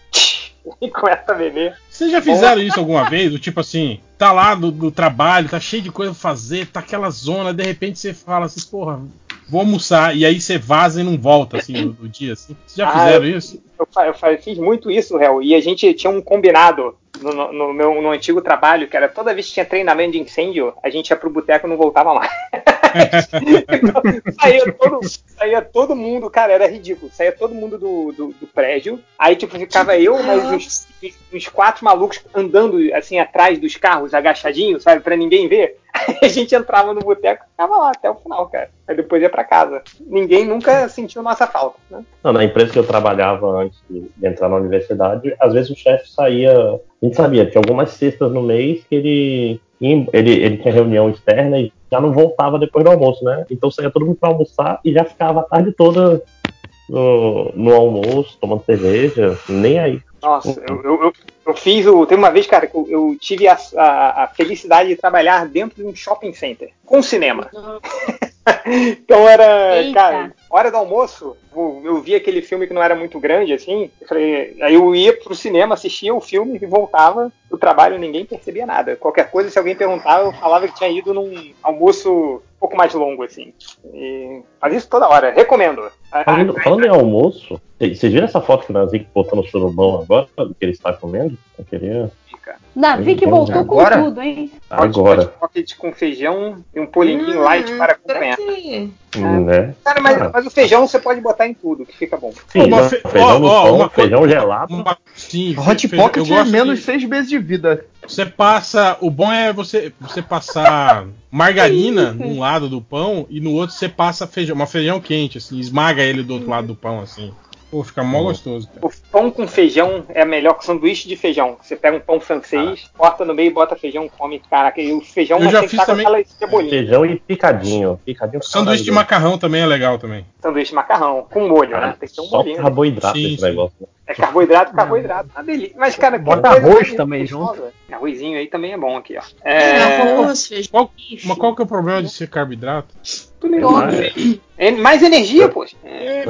E começa a beber. Vocês já fizeram isso alguma vez? Do tipo assim, tá lá do, do trabalho, tá cheio de coisa pra fazer, tá aquela zona, de repente você fala assim, porra, vou almoçar, e aí você vaza e não volta, assim, no, no dia, assim. Vocês já Ah, fizeram isso? Eu, fa- eu fa- fiz muito isso, réu. E a gente tinha um combinado no, no- no meu no antigo trabalho, que era toda vez que tinha treinamento de incêndio, a gente ia pro boteco e não voltava mais. Saía, todo, saía todo mundo, cara, era ridículo. Saía todo mundo do, do, do prédio. Aí, tipo, ficava eu, mais uns, uns quatro malucos andando assim atrás dos carros, agachadinhos, sabe, pra ninguém ver. A gente entrava no boteco e ficava lá até o final, cara. Aí depois ia pra casa. Ninguém nunca sentiu nossa falta, né? Não, na empresa que eu trabalhava antes de entrar na universidade, às vezes o chefe saía. A gente sabia, tinha algumas sextas no mês que ele, ele, ele tinha reunião externa e já não voltava depois do almoço, né? Então saía todo mundo pra almoçar e já ficava a tarde toda no, no almoço, tomando cerveja, nem aí. Nossa, eu, eu, eu, eu fiz o. Teve uma vez, cara, que eu, eu tive a, a, a felicidade de trabalhar dentro de um shopping center, com cinema. então era, Eita. cara, hora do almoço, eu, vi aquele filme que não era muito grande, assim, eu falei, aí eu ia pro cinema, assistia o filme e voltava do trabalho, ninguém percebia nada. Qualquer coisa, se alguém perguntava, eu falava que tinha ido num almoço um pouco mais longo, assim. E faz isso toda hora, recomendo. A- a- Falando, falando em almoço, vocês viram essa foto que o Nazik botou no surubão agora, do que ele está comendo? Eu queria. Davi que voltou com Agora? tudo, hein? Agora. Hot Pocket com feijão e um polenguinho Hum, light para acompanhar. quê? Né? Cara, mas, Ah. mas o feijão você pode botar em tudo, que fica bom. Feijão, Uma fe- feijão no ó, ó, pão, uma feijão gelado. Uma, sim, Hot fe- Pocket eu é menos de- seis meses de vida. Você passa. O bom é você, você passar margarina num lado do pão e no outro você passa feijão, uma feijão quente, assim, esmaga ele do outro lado do pão, assim. Pô, fica mó gostoso, cara. O pão com feijão é melhor que o sanduíche de feijão. Você pega um pão francês, corta no meio, bota feijão, come. Caraca, e o feijão Eu já tem que fiz com também- aquela cebolinha. Feijão e picadinho. Picadinho Sanduíche de macarrão também é legal também. Sanduíche de macarrão, com molho, né? Tem que ter um Só molhinho. né? carboidrato Sim, esse sim. negócio. É carboidrato, carboidrato. Uma delícia. Mas, cara, que Bota arroz também gostosa. Arrozinho aí também é bom aqui, ó. É, É, arroz, feijão. Qual, mas qual que é o problema de ser carboidrato? Mas- É mais energia, poxa. É,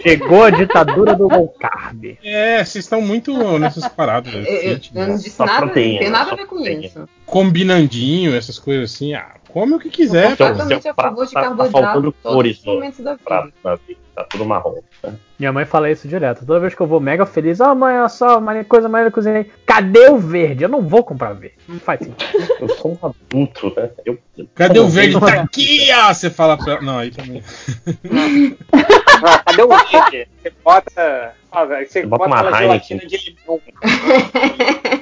Chegou a ditadura do low carb. É, vocês estão muito nessas paradas. Eu, eu- eu não disse Só nada, proteína, não tem nada a ver com proteína. isso. Combinandinho, essas coisas assim. Ah, come o que quiser. Completamente seu a favor de tá- tá carboidrato faltando todos cores vida. Nazik. Tá tudo marrom. né? Minha mãe fala isso direto. Toda vez que eu vou mega feliz, ó mãe, olha só, uma coisa mais eu cozinhei. Cadê o verde? Eu não vou comprar verde. Não faz sentido. Eu sou um adulto, né? Eu, Cadê o verde? assim? Tá aqui, ó! Você fala pra ela. Não, aí também. Ah, cadê o verde? Você bota. ah, Você Bota bota, uma Heineken. gelatina de limão.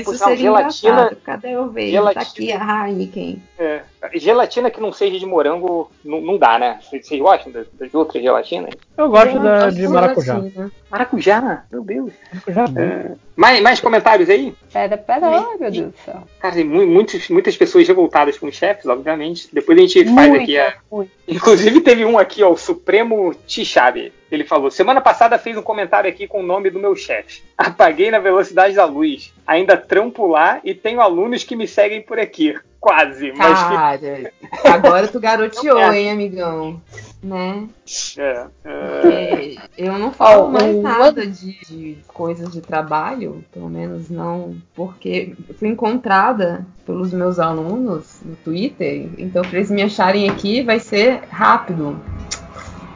Isso sinal, seria gelatina- engraçado. Cadê o verde? gelatina- Tá aqui a Heineken. É, gelatina que não seja de morango não, não dá, né? Vocês gostam das, das outras gelatinas? Eu gosto Eu da, de maracujá. gelatina. Maracujá, meu Deus. Maracujá é bom. Mais, mais comentários aí? Pera, pera, meu Deus do céu. Cara, muitos, muitas pessoas revoltadas com os chefes, obviamente. Depois a gente faz Muito, aqui a. muito. Inclusive teve um aqui, ó, o Supremo Tichabe. Ele falou: semana passada fez um comentário aqui com o nome do meu chefe. Apaguei na velocidade da luz. Ainda trampo lá e tenho alunos que me seguem por aqui. Quase, mas Cara, agora tu garoteou, Eu hein, amigão? Né? é, é, É, eu não falo Ó, mais nada de, de coisas de trabalho, pelo menos não, porque eu fui encontrada pelos meus alunos no Twitter, então pra eles me acharem aqui vai ser rápido.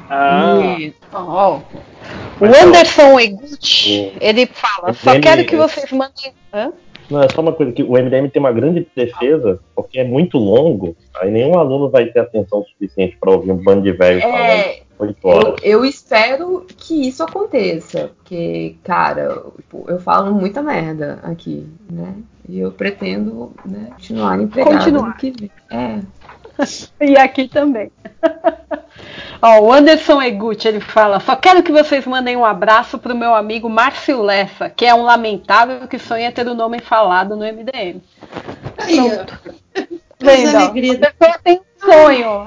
ah, E Ó, o Anderson Eguchi, o- ele fala, só quero que vocês mandem. Hã? Não, é só uma coisa que o MDM tem uma grande defesa, porque é muito longo, aí nenhum aluno vai ter atenção suficiente para ouvir um bando de velho falando é, 8 eu, horas. eu espero que isso aconteça, porque, cara, tipo, eu falo muita merda aqui, né? E eu pretendo né, continuar empregada Continuar. que vem. É. E aqui também. Ó, o Anderson Eguchi, ele fala, só quero que vocês mandem um abraço pro meu amigo Márcio Lessa, que é um lamentável que sonha ter o nome falado no MDM. Aí. Pronto. Vendo, ó, alegria. a pessoa tem sonho.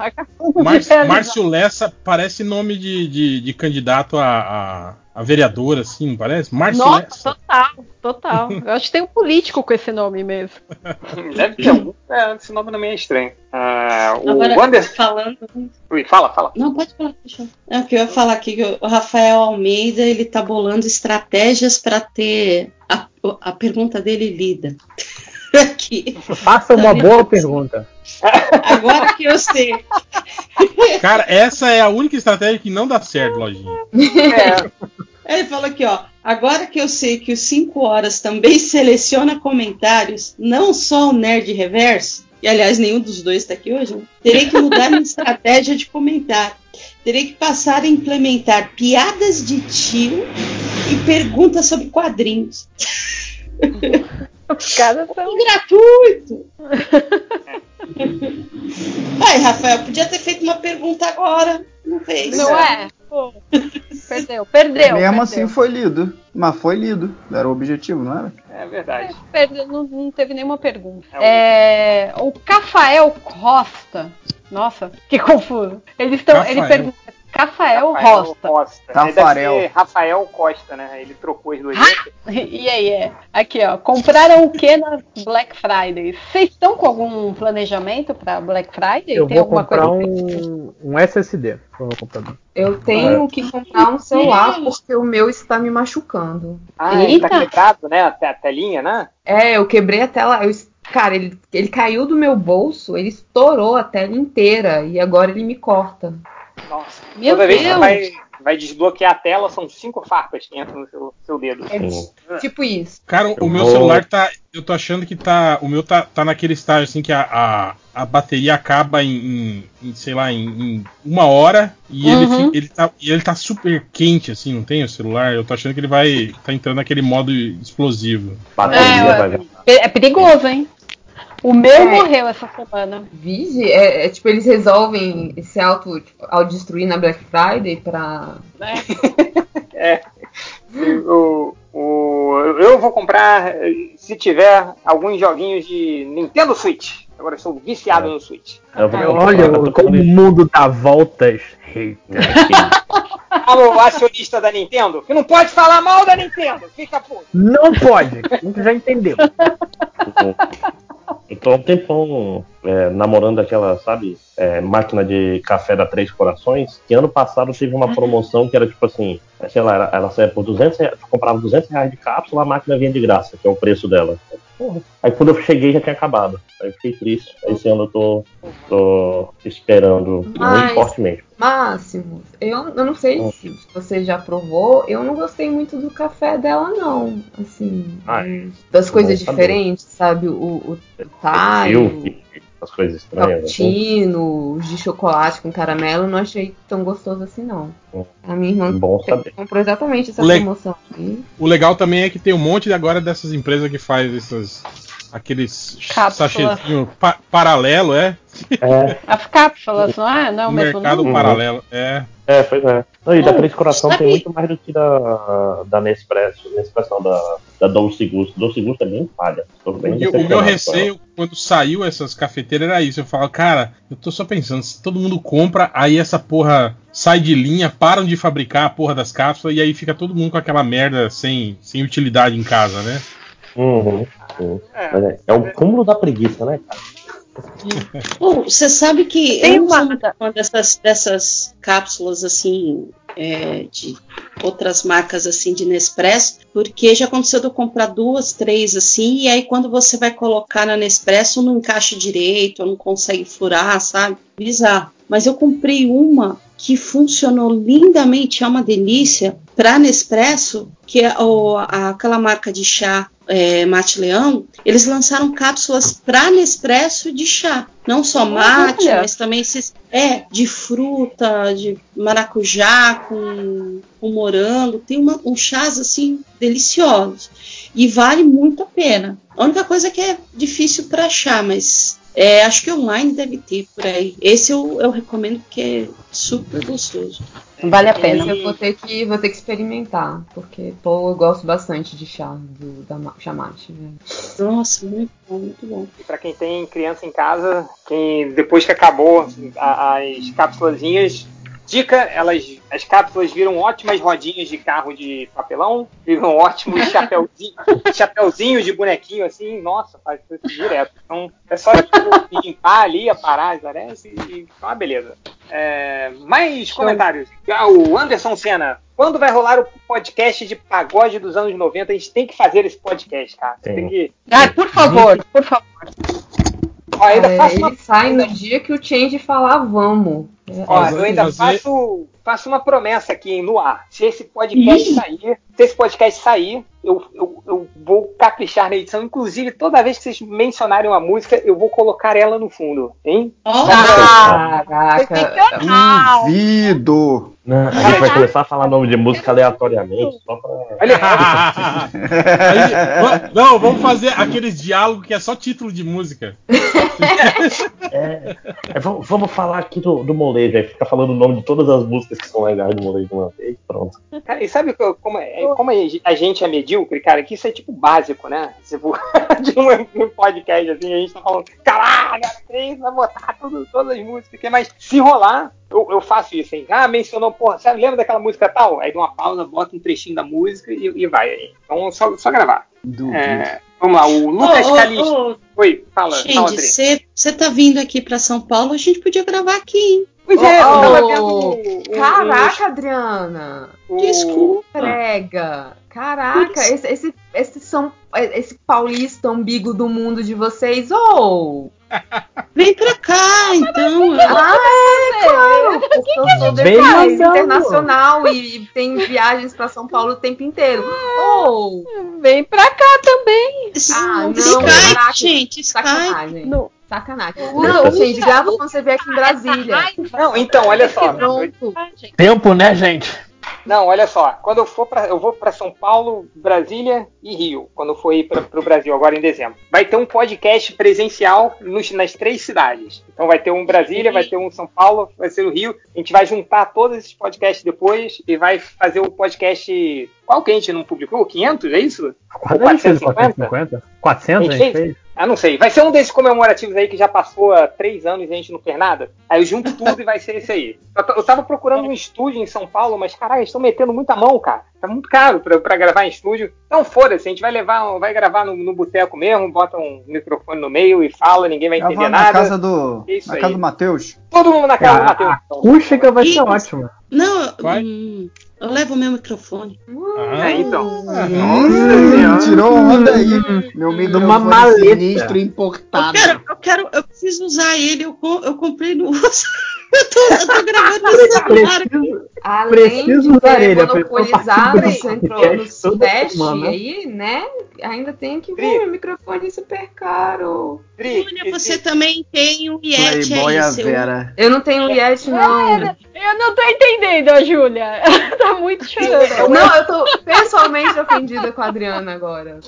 Márcio, Lessa parece nome de, de, de candidato a, a, a vereador, assim, não parece? Márcio Nossa, Lessa. total, total. Eu acho que tem um político com esse nome mesmo. deve ter algum. É, esse nome também é estranho. Ah, o Agora, Anderson. falando. Ui, fala, fala. Não, pode falar, deixa eu. É o que eu ia falar aqui, que o Rafael Almeida, ele tá bolando estratégias para ter a, a pergunta dele lida. Aqui. Faça uma boa pergunta. Agora que eu sei. Cara, essa é a única estratégia que não dá certo, lojinha. É, Ele falou aqui, ó. Agora que eu sei que o 5 horas também seleciona comentários, não só o Nerd Reverso, e aliás, nenhum dos dois está aqui hoje, né? terei que mudar minha estratégia de comentar. Terei que passar a implementar piadas de tio e perguntas sobre quadrinhos. Os caras são. Gratuito! Ai, Rafael, podia ter feito uma pergunta agora. Não fez. Não é? Perdeu, perdeu. Mesmo perdeu. assim foi lido. Mas foi lido. Era o objetivo, não era? É verdade. Perdeu, não, não teve nenhuma pergunta. É É, o Cafael Costa. Nossa, que confuso. Eles estão. Ele Rafael. Cafael, Rosta. Costa. Tafarel. Deve ser Rafael Costa, né? Ele trocou as duas letras. E aí, é. Aqui, ó. Compraram o que na Black Friday? Vocês estão com algum planejamento pra Black Friday? Eu Tem vou alguma comprar coisa? um, um SSD pro meu computador. Eu tenho que comprar um celular porque o meu está me machucando. Ah, ele tá quebrado, né? A te- a telinha, né? É, eu quebrei a tela. eu cara, ele, ele caiu do meu bolso, ele estourou a tela inteira e agora ele me corta. Nossa. Meu Toda vez que Deus. vai, vai desbloquear a tela, são cinco farpas que entram no seu, seu dedo. Sim. Tipo isso. Cara, o Eu meu vou- celular tá. Eu tô achando que tá. O meu tá, tá naquele estágio assim que a, a, a bateria acaba em, em- em, sei lá, em, em uma hora e ele, Uhum. fi- ele, tá, ele tá super quente, assim, não tem o celular? Eu tô achando que ele vai. tá entrando naquele modo explosivo. Bateria É, vai ver. É perigoso, hein? O meu É. morreu essa semana. Vige, é, é tipo, eles resolvem se auto, tipo, autodestruir na Black Friday pra. Né? O, o, eu vou comprar, se tiver, alguns joguinhos de Nintendo Switch. Agora eu sou viciado no Switch. É, Olha como o mundo dá voltas. Alô, acionista da Nintendo, que não pode falar mal da Nintendo, fica puto. Não pode, a gente já entendeu. Eu tô há um tempão é, namorando aquela, sabe, é, máquina de café da Três Corações, que ano passado teve uma promoção que era tipo assim, sei lá, ela, ela saía por 200 reais, tu comprava 200 reais de cápsula, a máquina vinha de graça, que é o preço dela. Porra. Aí quando eu cheguei já tinha acabado. Aí eu fiquei triste. Esse ano eu tô, tô esperando Mas- muito fortemente. Máximo, eu, eu não sei se você já provou, eu não gostei muito do café dela, não. Assim, Ai, das coisas bom saber. diferentes, sabe? O, o, o Thai, Silk, as coisas o estranhas. assim. cappuccino, os de chocolate com caramelo, eu não achei tão gostoso assim, não. Hum. A minha irmã Bom saber. comprou exatamente essa Le- promoção aí. O legal também é que tem um monte agora dessas empresas que faz essas. Aqueles sachêzinho pa- paralelo, é? É, As cápsulas, não é? Não é o mesmo mercado nome? paralelo. É. é, pois é. Não, e da Não, Três Coração sabe- tem muito mais do que da, da Nespresso. Nespresso não, da, da Dolce Gusto. Dolce Gusto é bem falha. Bem E o meu receio, quando saiu essas cafeteiras, era isso. Eu falo, cara, eu tô só pensando, se todo mundo compra, aí essa porra sai de linha, param de fabricar a porra das cápsulas, e aí fica todo mundo com aquela merda sem, sem utilidade em casa, né? Uhum, sim. É. Mas é, é o cúmulo da preguiça, né, cara? Bom, você sabe que Tem eu uma- fã dessas, dessas cápsulas assim, é, de outras marcas assim de Nespresso, porque já aconteceu de eu comprar duas, três assim, e aí quando você vai colocar na Nespresso não encaixa direito, ou não consegue furar, sabe? Bizarro. Mas eu comprei uma que funcionou lindamente, é uma delícia, para Nespresso, que é o- a- aquela marca de chá é, Mate Leão, eles lançaram cápsulas para Nespresso de chá. Não só mate, Olha. mas também esses. É, de fruta, de maracujá com, com morango. Tem uma, um chás assim deliciosos. E vale muito a pena. A única coisa que é difícil para achar, mas é, acho que online deve ter por aí. Esse eu, eu recomendo porque é super gostoso. Vale a Esse pena. eu vou ter que, vou ter que experimentar, porque pô, eu gosto bastante de chá, do, da ma- chamate. Né? Nossa, muito bom, muito bom. E pra quem tem criança em casa, quem depois que acabou a- as cápsulazinhas, dica, elas as cápsulas viram ótimas rodinhas de carro de papelão, viram ótimos chapeuzinhos, chapeuzinhos de bonequinho assim, nossa, faz isso direto. Então é só tipo, limpar ali, aparar as arestas e fica uma beleza. É, mais comentários. Ah, o Anderson Senna. Quando vai rolar o podcast de pagode dos anos 90? A gente tem que fazer esse podcast, cara. Tem. tem que. Ah, por favor, por favor. Ainda É, faço uma ele sai no dia que o Change falar vamos. É, Ó, Mas eu ainda faço, faço uma promessa aqui hein, no ar. Se esse podcast sair, se esse podcast sair, eu, eu, eu vou caprichar na edição. Inclusive, toda vez que vocês mencionarem uma música, eu vou colocar ela no fundo, hein? Ó, Ah, Caraca. Duvido! Não, a gente vai começar a falar nome de música aleatoriamente, só pra. Aí, não, vamos fazer aqueles diálogos que é só título de música. É, é, vamos, vamos falar aqui do, do molejo, aí fica falando o nome de todas as músicas que são legais do molejo de uma vez, pronto. Cara, e sabe co- como, é, como a gente é medíocre, cara? Que isso é tipo básico, né? Tipo, de um, podcast assim, a gente tá falando, caralho, três vai botar tudo, todas as músicas mas se rolar, eu, eu faço isso, hein? Ah, mencionou, porra, sabe, lembra daquela música tal? Aí dou uma pausa, bota um trechinho da música e, e vai aí. Então só, só gravar. Duvido. É, vamos lá, o Lucas Calixto. ô, Oi, fala, fala, Gente, você tá vindo aqui pra São Paulo, a gente podia gravar aqui, hein? Pois é, eu Oh, tava vendo Caraca, Adriana! Desculpa. Prega! Caraca, esse, esse, esse São, esse paulista umbigo do mundo de vocês, ou Vem pra cá, então. Ah, é, claro! Porque eu sou Vem depois mandando. internacional e, e tem viagens pra São Paulo o tempo inteiro. Ou, Vem pra cá também. Ah, não, Skype, caraca, gente, Skype. sacanagem. Não. Sacanagem. Não, usa, gente, grava quando você vier aqui em Brasília. Não, então, olha só. Tempo, né, gente? Não, olha só. Quando eu for para, eu vou para São Paulo, Brasília e Rio. Quando eu for ir para o Brasil agora em dezembro, vai ter um podcast presencial nos- nas três cidades. Então vai ter um Brasília, vai ter um São Paulo, vai ser o Rio. A gente vai juntar todos esses podcasts depois e vai fazer o podcast. Qual que a gente não publicou? 500, é isso? Quando a gente fez 450? 450? 400 a gente fez? Ah, não sei. Vai ser um desses comemorativos aí que já passou há três anos e a gente não fez nada. Aí eu junto tudo e vai ser esse aí. Eu, tava procurando um estúdio em São Paulo, mas caralho, eles estão metendo muita mão, cara. Tá muito caro pra, pra gravar em estúdio. Então foda-se, a gente vai levar, vai gravar no, no boteco mesmo, bota um microfone no meio e fala, ninguém vai entender na nada. casa do. Na aí. casa do Matheus. Todo mundo na casa do A, Matheus. então. acústica vai ser ótima. Não, Vai? hum, eu levo o meu microfone. Ah, É, então. Hum, tirou onda aí. Meu Numa microfone maleta. sinistro Eu importado. quero, eu quero, eu preciso usar ele. Eu, eu comprei no. eu, tô, eu tô gravando no celular. Preciso, Além Preciso de usar ter monopolizado no centro no sudeste semana. aí, né? Ainda tem que ver meu microfone super caro. Júlia, esse- você também tem um Yeti Playboy aí, seu. Vera. Eu não tenho Yeti, não. Eu não tô entendendo, a Júlia. tá muito chorando. Não, eu tô pessoalmente ofendida com a Adriana agora.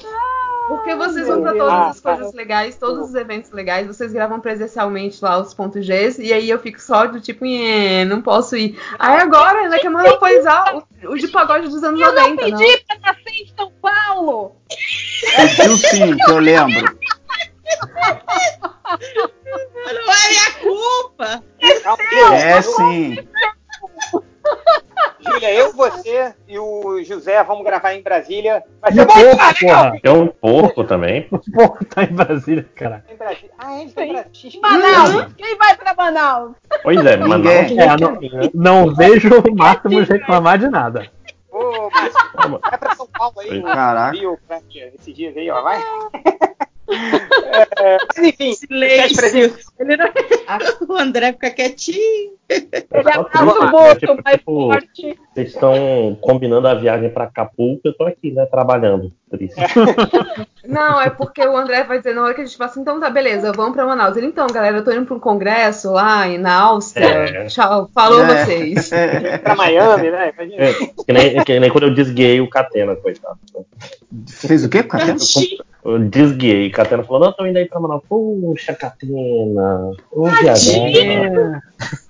Porque vocês vão pra todas as Ah, coisas legais, todos os eventos legais, vocês gravam presencialmente lá os pontos Gs, e aí eu fico só do tipo, "Nhê, não posso ir. Aí agora ainda quer monopolizar o, o de pagode dos anos Eu não 90, não. pedi pra nascer em São Paulo. Pediu sim, que eu lembro. Não é minha culpa. Calma, É sim. Júlia, eu, você e o José vamos gravar em Brasília. Vai ser porco, cara, legal. porra. Tem um porco também. O porco tá em Brasília, cara. Em Brasília. Ah, ele tá em Brasília. Manaus. Quem vai pra Manaus? Pois é, não, É, não, não vejo o Máximos reclamar de nada. Ô, Márcio, vai pra São Paulo aí, Caraca. Rio, pra esses dias aí, ó, vai. É, mas enfim, Silêncio. Ele não... Ah. O André fica quietinho. É Ele só abraça o boto Tipo, mais tipo, forte. Vocês estão combinando a viagem pra Acapulco, eu tô aqui, né, trabalhando. Triste. Não, é porque o André vai dizer na hora que a gente fala assim, então tá, beleza, vamos pra Manaus. Ele, então, galera, eu tô indo pra um congresso lá na Áustria. É. Tchau, falou É. vocês. pra Miami, né? É, que, nem, que nem quando eu desguiei o Catena, coitado. Fez o quê, cara? Eu desguiei. Catena falou, não, tô indo aí pra Manaus. Puxa, Catena. Ô, viajando.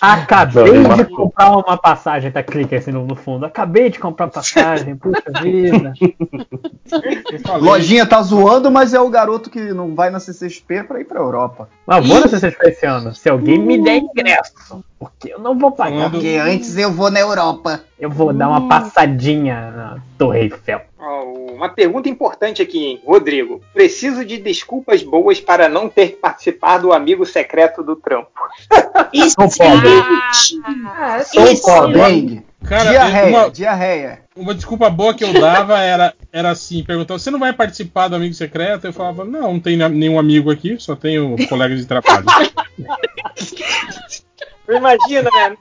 Acabei de comprar uma passagem, tá clica assim no, fundo. Acabei de comprar passagem, puxa vida. Lojinha tá zoando, mas é o garoto que não vai na CCXP pra ir pra Europa. Mas vou na CCXP esse ano, se alguém me der ingresso. Porque eu não vou pagar. Porque antes eu vou na Europa. Eu vou dar uma passadinha na Torre Eiffel. Uma pergunta importante aqui, hein? Rodrigo. Preciso de desculpas boas para não ter participado do amigo secreto do trampo. Excelente. Ah, Sou Isso. Bang. Cara, diarreia, uma, diarreia. uma desculpa boa que eu dava era, era assim, perguntando, você não vai participar do amigo secreto? Eu falava, não, não tem nenhum amigo aqui, só tenho colegas de trabalho. Imagina, né?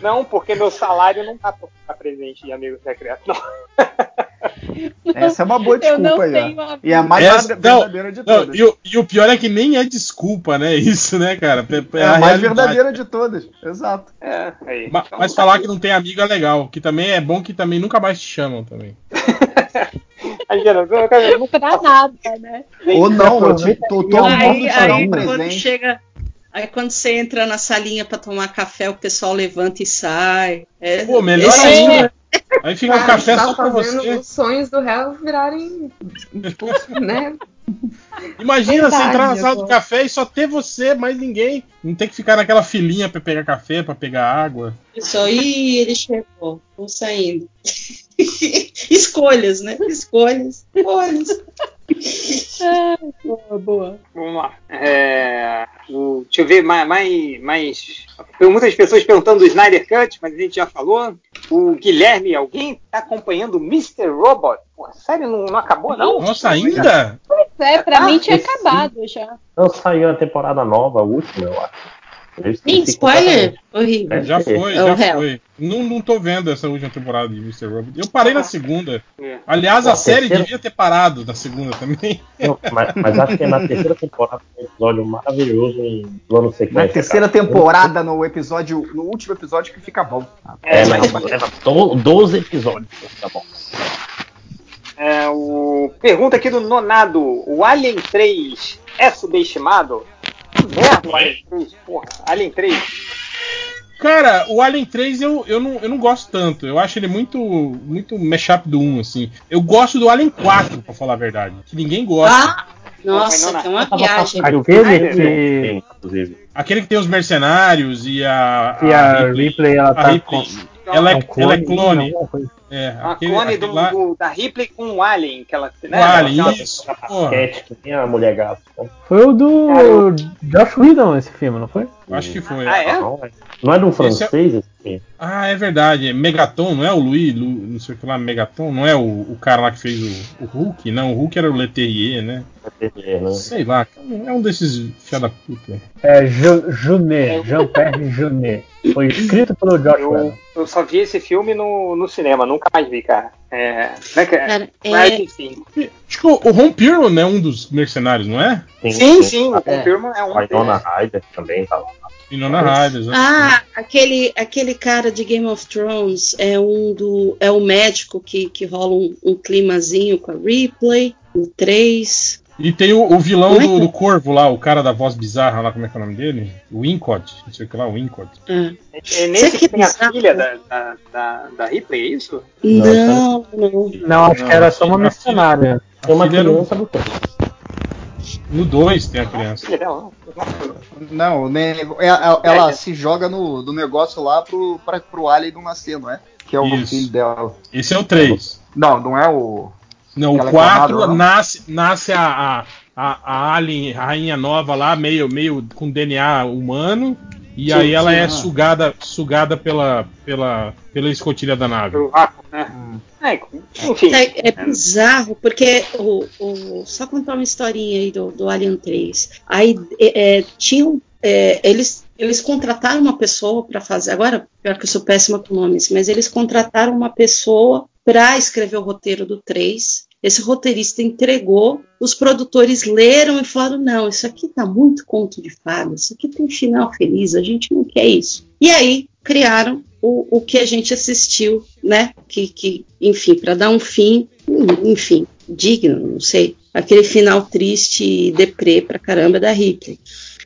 Não, porque meu salário não tá pra ficar presente de amigo secreto. Não. Essa é uma boa não desculpa aí, uma E é a mais Essa- verda- não, verdadeira de Não, todas. e, o, e o pior é que nem é desculpa, né? Isso, né, cara? É, É a mais realidade. verdadeira de todas. Exato. É, aí. Ma- Então, Mas falar que não tem amigo é legal, que também é bom que também nunca mais te chamam também. Não pra nada, né? Ou não, eu te, tô, todo aí, mundo te dá aí um quando presente. chega. Aí quando você entra na salinha pra tomar café, o pessoal levanta e sai. É, Pô, melhor ainda. Aí fica o Cara, café tá só pra você. os sonhos do réu virarem. né? Imagina você Verdade, entrar na sala de café e só ter você, mais ninguém. Não ter que ficar naquela filinha pra pegar café, pra pegar água. Isso aí, ele chegou. Tô saindo. Escolhas, né? Escolhas. Escolhas. Boa, boa. Vamos lá. É, o- deixa eu ver mais, mais, muitas pessoas perguntando do Snyder Cut, mas a gente já falou. O Guilherme, alguém tá acompanhando o Mr. Robot? Pô, sério, não, não acabou, não? Nossa, ainda? É, pra Ah, mim tinha esse- acabado já. Não saiu a temporada nova, a última, eu acho. Ih, spoiler? Horrível. Já foi, É já réu. foi. Não, não tô vendo essa última temporada de Mr. Robot. Eu parei na segunda. É. Aliás, Pô, a a série terceira- devia ter parado na segunda também. Não, mas, mas acho que é na terceira temporada tem um episódio maravilhoso em plano sequência. Na terceira cara. temporada, no episódio, no último episódio que fica bom. É, mas é na do- 12 episódios. Tá bom. É, o... Pergunta aqui do Nonado: o Alien 3 é subestimado? Merda, Alien 3, porra. Alien 3. Cara, o Alien 3 eu, eu, não, eu não gosto tanto. Eu acho ele muito muito mashup do 1, assim. Eu gosto do Alien 4, pra falar a verdade. Que ninguém gosta. Ah, nossa, Não, que é uma viagem. Aquele que- inclusive. Aquele que tem os mercenários e a. E a Ripley. Ripley, ela a tá Ripley. com Ela é, é um ela é clone, clone. É, A aquele, clone aquele do, lá- do- da Ripley com o Alien. Que ela, né, o Alien, ela- isso. Basquete, que tem a mulher gato. né? Foi o do Cara, Josh Whedon esse filme, não foi? acho que foi. Ah, é? Não, é- é de um francês esse filme? Ah, é verdade. É Megaton, não é o Louis, Lu, não sei o que lá, Megaton, não é o, o cara lá que fez o, o Hulk? Não, o Hulk era o Leterrier, né? É, né? Sei lá, é um desses filha da puta. É Ju- Junet, Jean-Pierre Junet. Foi escrito pelo Josh Eu, Whedon. eu só vi esse filme no, no cinema, nunca mais vi, cara. É, né, cara? Cara, Mas, é, Acho que o, o Ron Perlman é um dos mercenários, não é? Sim, sim, o Confirma é um A Winona deles. Ryder também tá lá. E Nona Ryder. exato. Ah, aquele, aquele cara de Game of Thrones é um do. É o médico que, que rola um, um climazinho com a Ripley, o 3. E tem o, o vilão é do, do Corvo lá, o cara da voz bizarra lá, como é que é o nome dele? O Wincott, não sei o que lá, o Wincott. Ah. É nesse que que tem a filha da, da, da, da Ripley, é isso? Não, não. Não, acho que era só uma missionária. Tem uma era um- criança no tempo. No 2 tem a criança. Não. Não, o nego- ela, ela se joga no, do negócio lá pro, pra, pro Alien não nascer, não é? Que é o Isso. filho dela. Esse é o 3. Não, não é o. Não, o Aquela 4 clamada, não? nasce, nasce a, a, a, a Alien, rainha nova lá, meio, meio com DNA humano. E Sim, aí ela sim, é ah. sugada, sugada pela, pela, pela escotilha da nave. Pelo vácuo, né? É, enfim. É, é bizarro, porque o, o- só contar uma historinha aí do, do Alien 3. Aí é, é, tinham. é, eles, eles contrataram uma pessoa para fazer. Agora, pior que eu sou péssima com nomes, mas eles contrataram uma pessoa para escrever o roteiro do 3. Esse roteirista entregou, os produtores leram e falaram: não, isso aqui tá muito conto de fadas, isso aqui tem final feliz, a gente não quer isso. E aí criaram o, o que a gente assistiu, né? Que, que enfim, para dar um fim, enfim, digno, não sei, aquele final triste e deprê pra caramba da Ripley.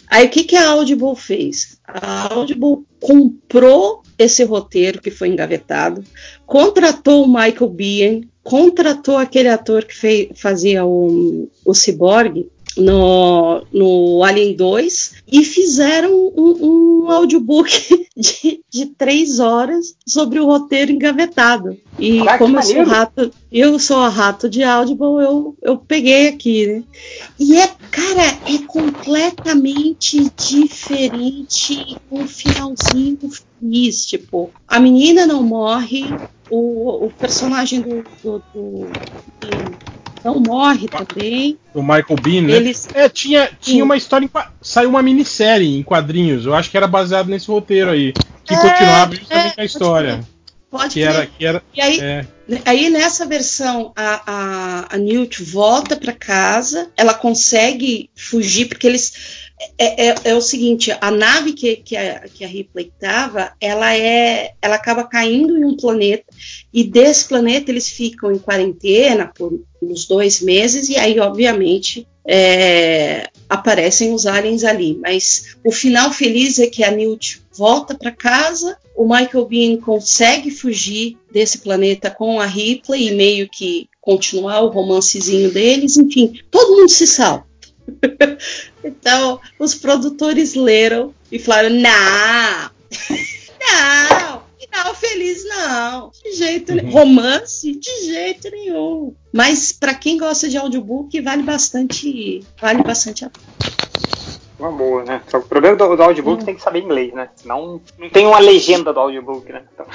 Aí o que, que a Audible fez? A Audible comprou esse roteiro que foi engavetado, contratou o Michael Biehn, contratou aquele ator que fei- fazia o, o Cyborg no, no Alien 2 e fizeram um, um audiobook de, de três horas sobre o roteiro engavetado. E Ah, como eu sou rato, eu sou rato de Audible, eu, eu peguei aqui, né? E é, cara, é completamente diferente um finalzinho feliz, tipo, a menina não morre, o, o personagem do, do, do- do- não morre também. O Michael Bean, né? Eles É, tinha, tinha Sim. uma história. Em, saiu uma minissérie em quadrinhos. Eu acho que era baseado nesse roteiro aí. Que É, continuava justamente é, a história. Pode Que era. Que era E aí, é, Aí nessa versão a, a, a Newt volta para casa, ela consegue fugir porque eles é, é- é o seguinte, a nave que, que, a, que a Ripley estava, ela é, ela acaba caindo em um planeta e desse planeta eles ficam em quarentena por uns dois meses e aí obviamente é, aparecem os aliens ali. Mas o final feliz é que a Newt volta para casa, o Michael Bean consegue fugir desse planeta com a Ripley e meio que continuar o romancezinho deles, enfim, todo mundo se salva. então, os produtores leram e falaram: não, não, final feliz não, de jeito nenhum. Romance, de jeito nenhum. Mas para quem gosta de audiobook, vale bastante, vale bastante a Uma boa, né? Só que o problema do, do audiobook tem que saber inglês, né? Senão não tem uma legenda do audiobook, né? Então,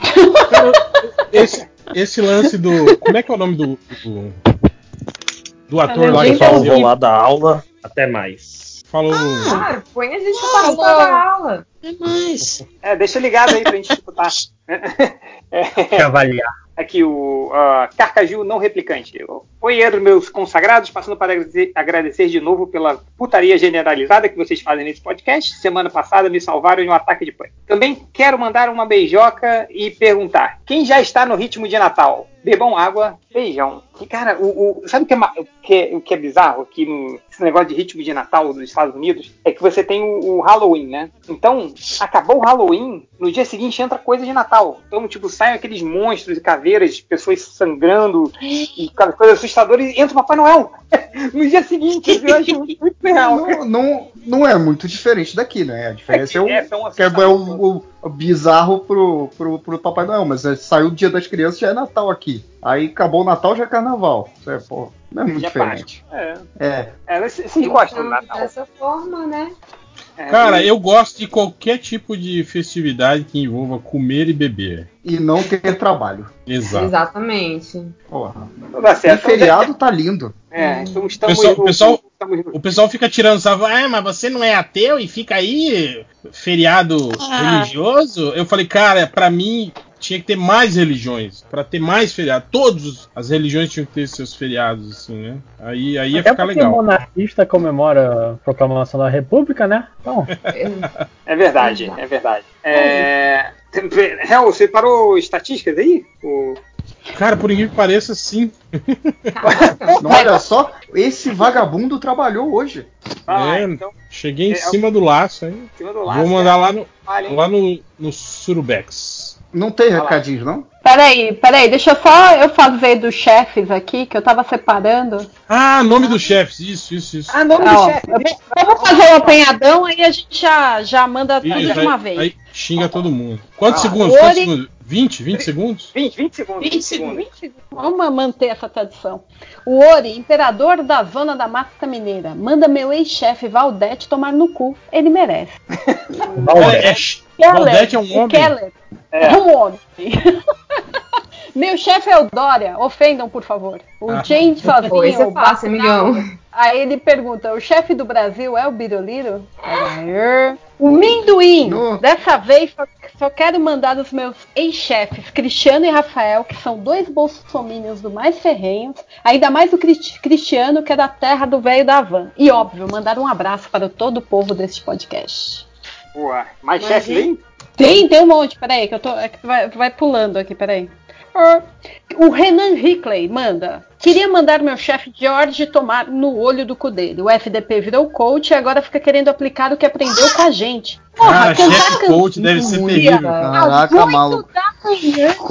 esse, esse lance do. Como é que é o nome do. Do, do ator lá que Pessoal, vou lá da aula. Até mais. Falou. Claro, põe a gente Ah, pra participar boa. da aula. É mais. é, deixa ligado aí pra gente escutar. É, avaliar. aqui o ah, Carcaju não replicante. Oi, Edro, meus consagrados, passando para agradecer, de novo pela putaria generalizada que vocês fazem nesse podcast. Semana passada me salvaram de um ataque de pânico. Também quero mandar uma beijoca e perguntar: quem já está no ritmo de Natal? Bebam água, beijão. E, cara, o, o- sabe o que, é, o que é- o que é bizarro aqui no esse negócio de ritmo de Natal dos Estados Unidos? É que você tem o, o Halloween, né? Então, acabou o Halloween, no dia seguinte entra coisa de Natal. Então, tipo, saem aqueles monstros e caveiras, pessoas sangrando e coisas assustadoras e entra o Papai Noel. no dia seguinte, eu acho muito, real. Não, não, não é muito diferente daqui, né? A diferença é, o, É, que é assustadores. o, o- bizarro pro, pro, pro Papai Noel, mas é, saiu o dia das crianças já é Natal aqui. Aí acabou o Natal já é Carnaval. Isso é, pô, não é muito Já diferente. É, É. é, vocês vocês gostam do Natal. Dessa forma, né? É, Cara, eu gosto de qualquer tipo de festividade que envolva comer e beber. E não ter trabalho. Exato. Exatamente. Porra. Dá E certo. feriado tá lindo. É, então estamos Pessoal- no- pessoal- estamos no- O pessoal fica tirando sarro, ah, mas você não é ateu e fica aí feriado Ah. religioso? Eu falei, cara, pra mim tinha que ter mais religiões, Pra ter mais feriado. Todas as religiões tinham que ter seus feriados, assim, né? Aí, aí ia Até ficar legal. monarquista comemora a proclamação da República, né? Então, É verdade, é verdade. É... Hel, você parou estatísticas aí? O... Cara, por incrível que pareça, sim. Olha só, esse vagabundo trabalhou hoje. Ah, É, então, Cheguei em É, cima do laço, hein? em cima do laço, Vou mandar lá no, hein? lá no, no Surubex. Não tem recadinhos, não? Peraí, peraí, deixa eu só eu fazer dos chefes aqui, que eu tava separando. Ah, nome dos chefes, isso, isso, isso. Ah, nome Ó, do chefe. eu vou- eu vou fazer o apanhadão, aí a gente já, já manda tudo Isso, de uma aí, vez. aí xinga todo mundo. Quantos Ah, segundos? Quantos Ori- segundos? 20? 20 segundos? 20, 20 segundos. 20 segundos. 20 segundos. Vamos manter essa tradição. O Ori, imperador da zona da Mata Mineira, manda meu ex-chefe Valdete tomar no cu. Ele merece. Valdete. Valdete é um o homem. Keller é, um homem. meu chefe é o Dória. Ofendam, por favor. O Ah. James sozinho. Pô, isso é o fácil, amigão. Aí ele pergunta: o chefe do Brasil é o Biroliro? Aí, O Minduim! No. Dessa vez só, só quero mandar os meus ex-chefes, Cristiano e Rafael, que são dois bolsominions do mais ferrenhos, ainda mais o Cris- Cristiano, que é da terra do velho da van. E óbvio, mandar um abraço para todo o povo deste podcast. Mais Mas, chefe aí? Tem, tem um monte, peraí, que eu tô. É que vai, vai pulando aqui, peraí. Ah, O Renan Hickley manda. Queria mandar meu chefe George tomar no olho do cu dele. O FDP virou coach e agora fica querendo aplicar o que aprendeu com a gente. Porra, cantar chefe coach deve ser canção terrível. Caraca, maluco.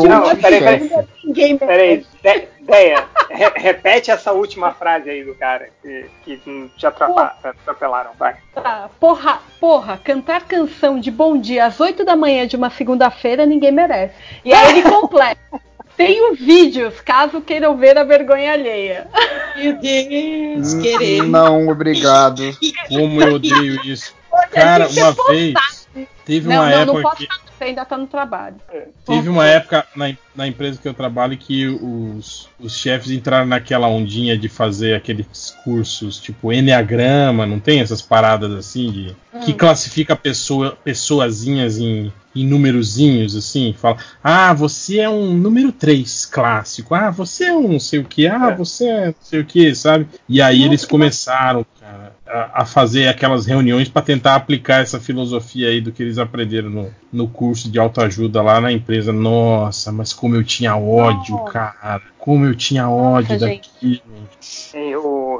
Não, peraí, peraí. ninguém Peraí, De- Deia, re- repete essa última frase aí do cara que, que te atropelaram. Vai. Tá, porra, porra, cantar canção de bom dia às 8 da manhã de uma segunda-feira ninguém merece. E aí ele completa. Tenho vídeos, caso queiram ver a vergonha alheia. Meu Deus, queremos. Não, obrigado. Como eu odeio isso. Cara, uma vez teve Não, uma não, não época posso que. falar você ainda tá no trabalho. Teve uma época na, na empresa que eu trabalho que os, os chefes entraram naquela ondinha de fazer aqueles cursos tipo Enneagrama, não tem essas paradas assim de que classifica pessoa, pessoazinhas em, em númerozinhos, assim, fala, ah, você é um número 3 clássico, ah, você é um não sei o que, ah, você é não sei o que, sabe? E aí eles começaram, cara, a, a fazer aquelas reuniões para tentar aplicar essa filosofia aí do que eles aprenderam no, no curso de autoajuda lá na empresa. Nossa, mas como eu tinha ódio, Nossa. cara. Como eu tinha ódio Nossa, gente. daquilo.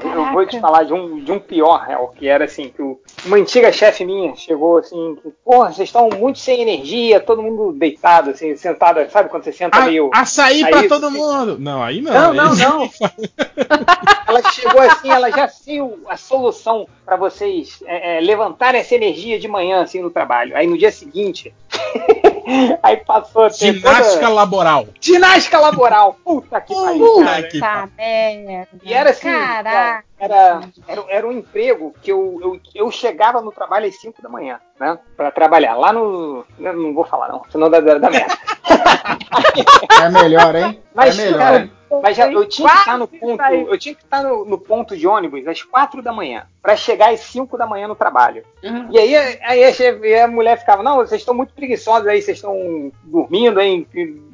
Eu, vou te falar de um, de um pior, real, que era assim, que o- uma antiga chefe minha chegou assim, que, porra, vocês estão muito sem energia, todo mundo deitado, assim, sentado, sabe quando você senta meio. A, açaí Aí, pra todo assim- mundo! Não, aí não. Não, não, não. Ela chegou assim, ela já viu a solução para vocês é, é, levantarem essa energia de manhã, assim, no trabalho. Aí no dia seguinte, aí passou a ter Ginástica toda... laboral. Ginástica laboral. Puta que pariu, Puta cara. que merda. E era assim, Caraca. Era, era, era um emprego que eu, eu, eu chegava no trabalho às 5 da manhã, né? Pra trabalhar. Lá no. Não vou falar, não, senão dá, dá, dá merda. É melhor, hein? Mas, é melhor. cara, mas já, eu tinha que estar no ponto. Eu tinha que estar no, no ponto de ônibus às 4 da manhã, pra chegar às 5 da manhã no trabalho. Uhum. E aí, aí a, chefe- a mulher ficava, não, vocês estão muito preguiçosos aí, vocês estão dormindo aí.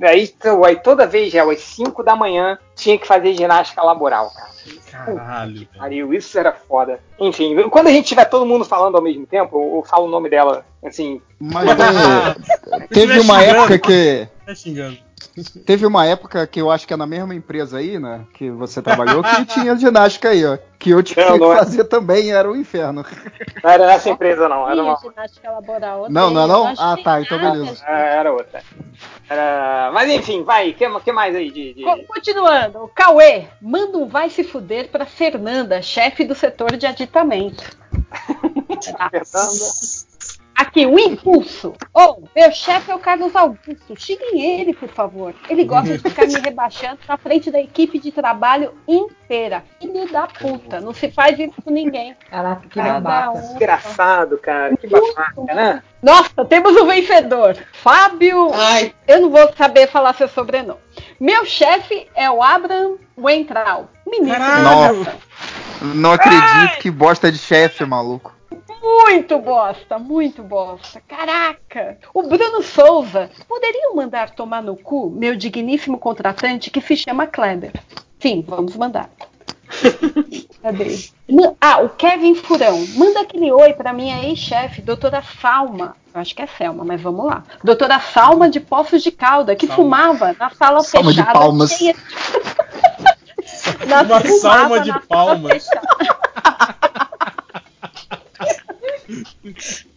Aí, aí toda vez, já, às 5 da manhã, tinha que fazer ginástica laboral, cara. Caralho. Pariu, isso era foda. Enfim, quando a gente tiver todo mundo falando ao mesmo tempo, eu, eu falo o nome dela, assim. Mas é, teve uma época que. Tá xingando. Teve uma época que eu acho que é na mesma empresa aí, né? Que você trabalhou, que tinha ginástica aí, ó. Que eu tinha Não, não que é. fazer também, era um inferno. Não era nessa empresa, não. Era, uma, ginástica laboral. Não, não é não? Ah, tá, então beleza. gente. era outra. Era- Mas enfim, vai, o que, que mais aí de. de- Co- Continuando, o Cauê manda um vai se fuder pra Fernanda, chefe do setor de aditamento. Fernanda? Aqui, o impulso. Oh, meu chefe é o Carlos Augusto. Xinguem ele, por favor. Ele gosta de ficar me rebaixando na frente da equipe de trabalho inteira. Filho da puta. Não se faz isso com ninguém. Caraca, que babaca. um. Engraçado, cara. Que babaca, né? Nossa, temos um vencedor. Fábio. Ai, Eu não vou saber falar seu sobrenome. Meu chefe é o Abraham Wentral. Ministro. Educação. Não acredito que bosta de chefe, maluco. Muito bosta, muito bosta. Caraca! O Bruno Souza. Poderiam mandar tomar no cu meu digníssimo contratante que se chama Kleber? Sim, vamos mandar. Cadê? Ah, o Kevin Furão. Manda aquele oi pra minha ex-chefe, doutora Salma. Eu acho que é Selma, mas vamos lá. Doutora Salma de Poços de Calda, que Salma. fumava na sala Salma de fechada. palmas. cheia- Na- Uma fumava salma de na sala palmas. fechada.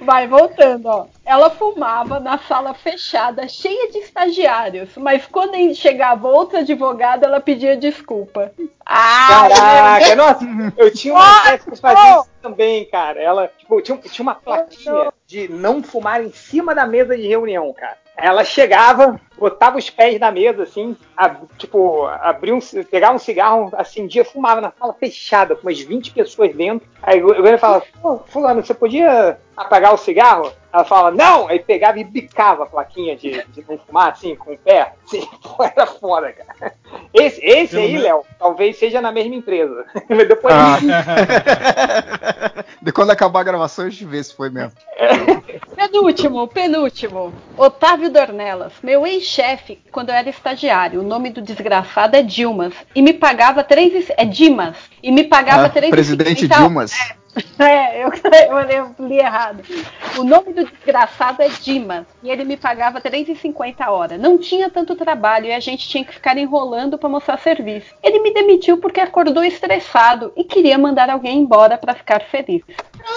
Vai voltando, ó. Ela fumava na sala fechada, cheia de estagiários, mas quando chegava outra advogada, ela pedia desculpa. Ah, Caraca, nossa, eu tinha uma chefe que fazia isso também, cara. Ela, tipo, tinha, tinha uma plaquinha de não fumar em cima da mesa de reunião, cara. Ela chegava, botava os pés na mesa, assim, ab- tipo, abria um, pegava um cigarro, acendia, fumava na sala fechada, com umas 20 pessoas dentro. Aí o ele falava, pô, fulano, você podia apagar o cigarro? Ela fala, não! Aí pegava e bicava a plaquinha de, de não fumar, assim, com o pé. Assim, pô, era foda, cara. Esse, esse Pelo aí, Léo, talvez seja na mesma empresa. Mas Depois Ah. De quando acabar a gravação, a gente vê se foi mesmo. Penúltimo, penúltimo. Otávio Dornelas, meu ex-chefe, quando eu era estagiário. O nome do desgraçado é Dilmas. E me pagava três. É Dimas. E me pagava Ah, três. presidente cinquenta- Dilmas. É, eu, eu, eu li errado. O nome do desgraçado é Dimas. E ele me pagava R$3,50 a hora. Não tinha tanto trabalho e a gente tinha que ficar enrolando para mostrar serviço. Ele me demitiu porque acordou estressado e queria mandar alguém embora para ficar feliz.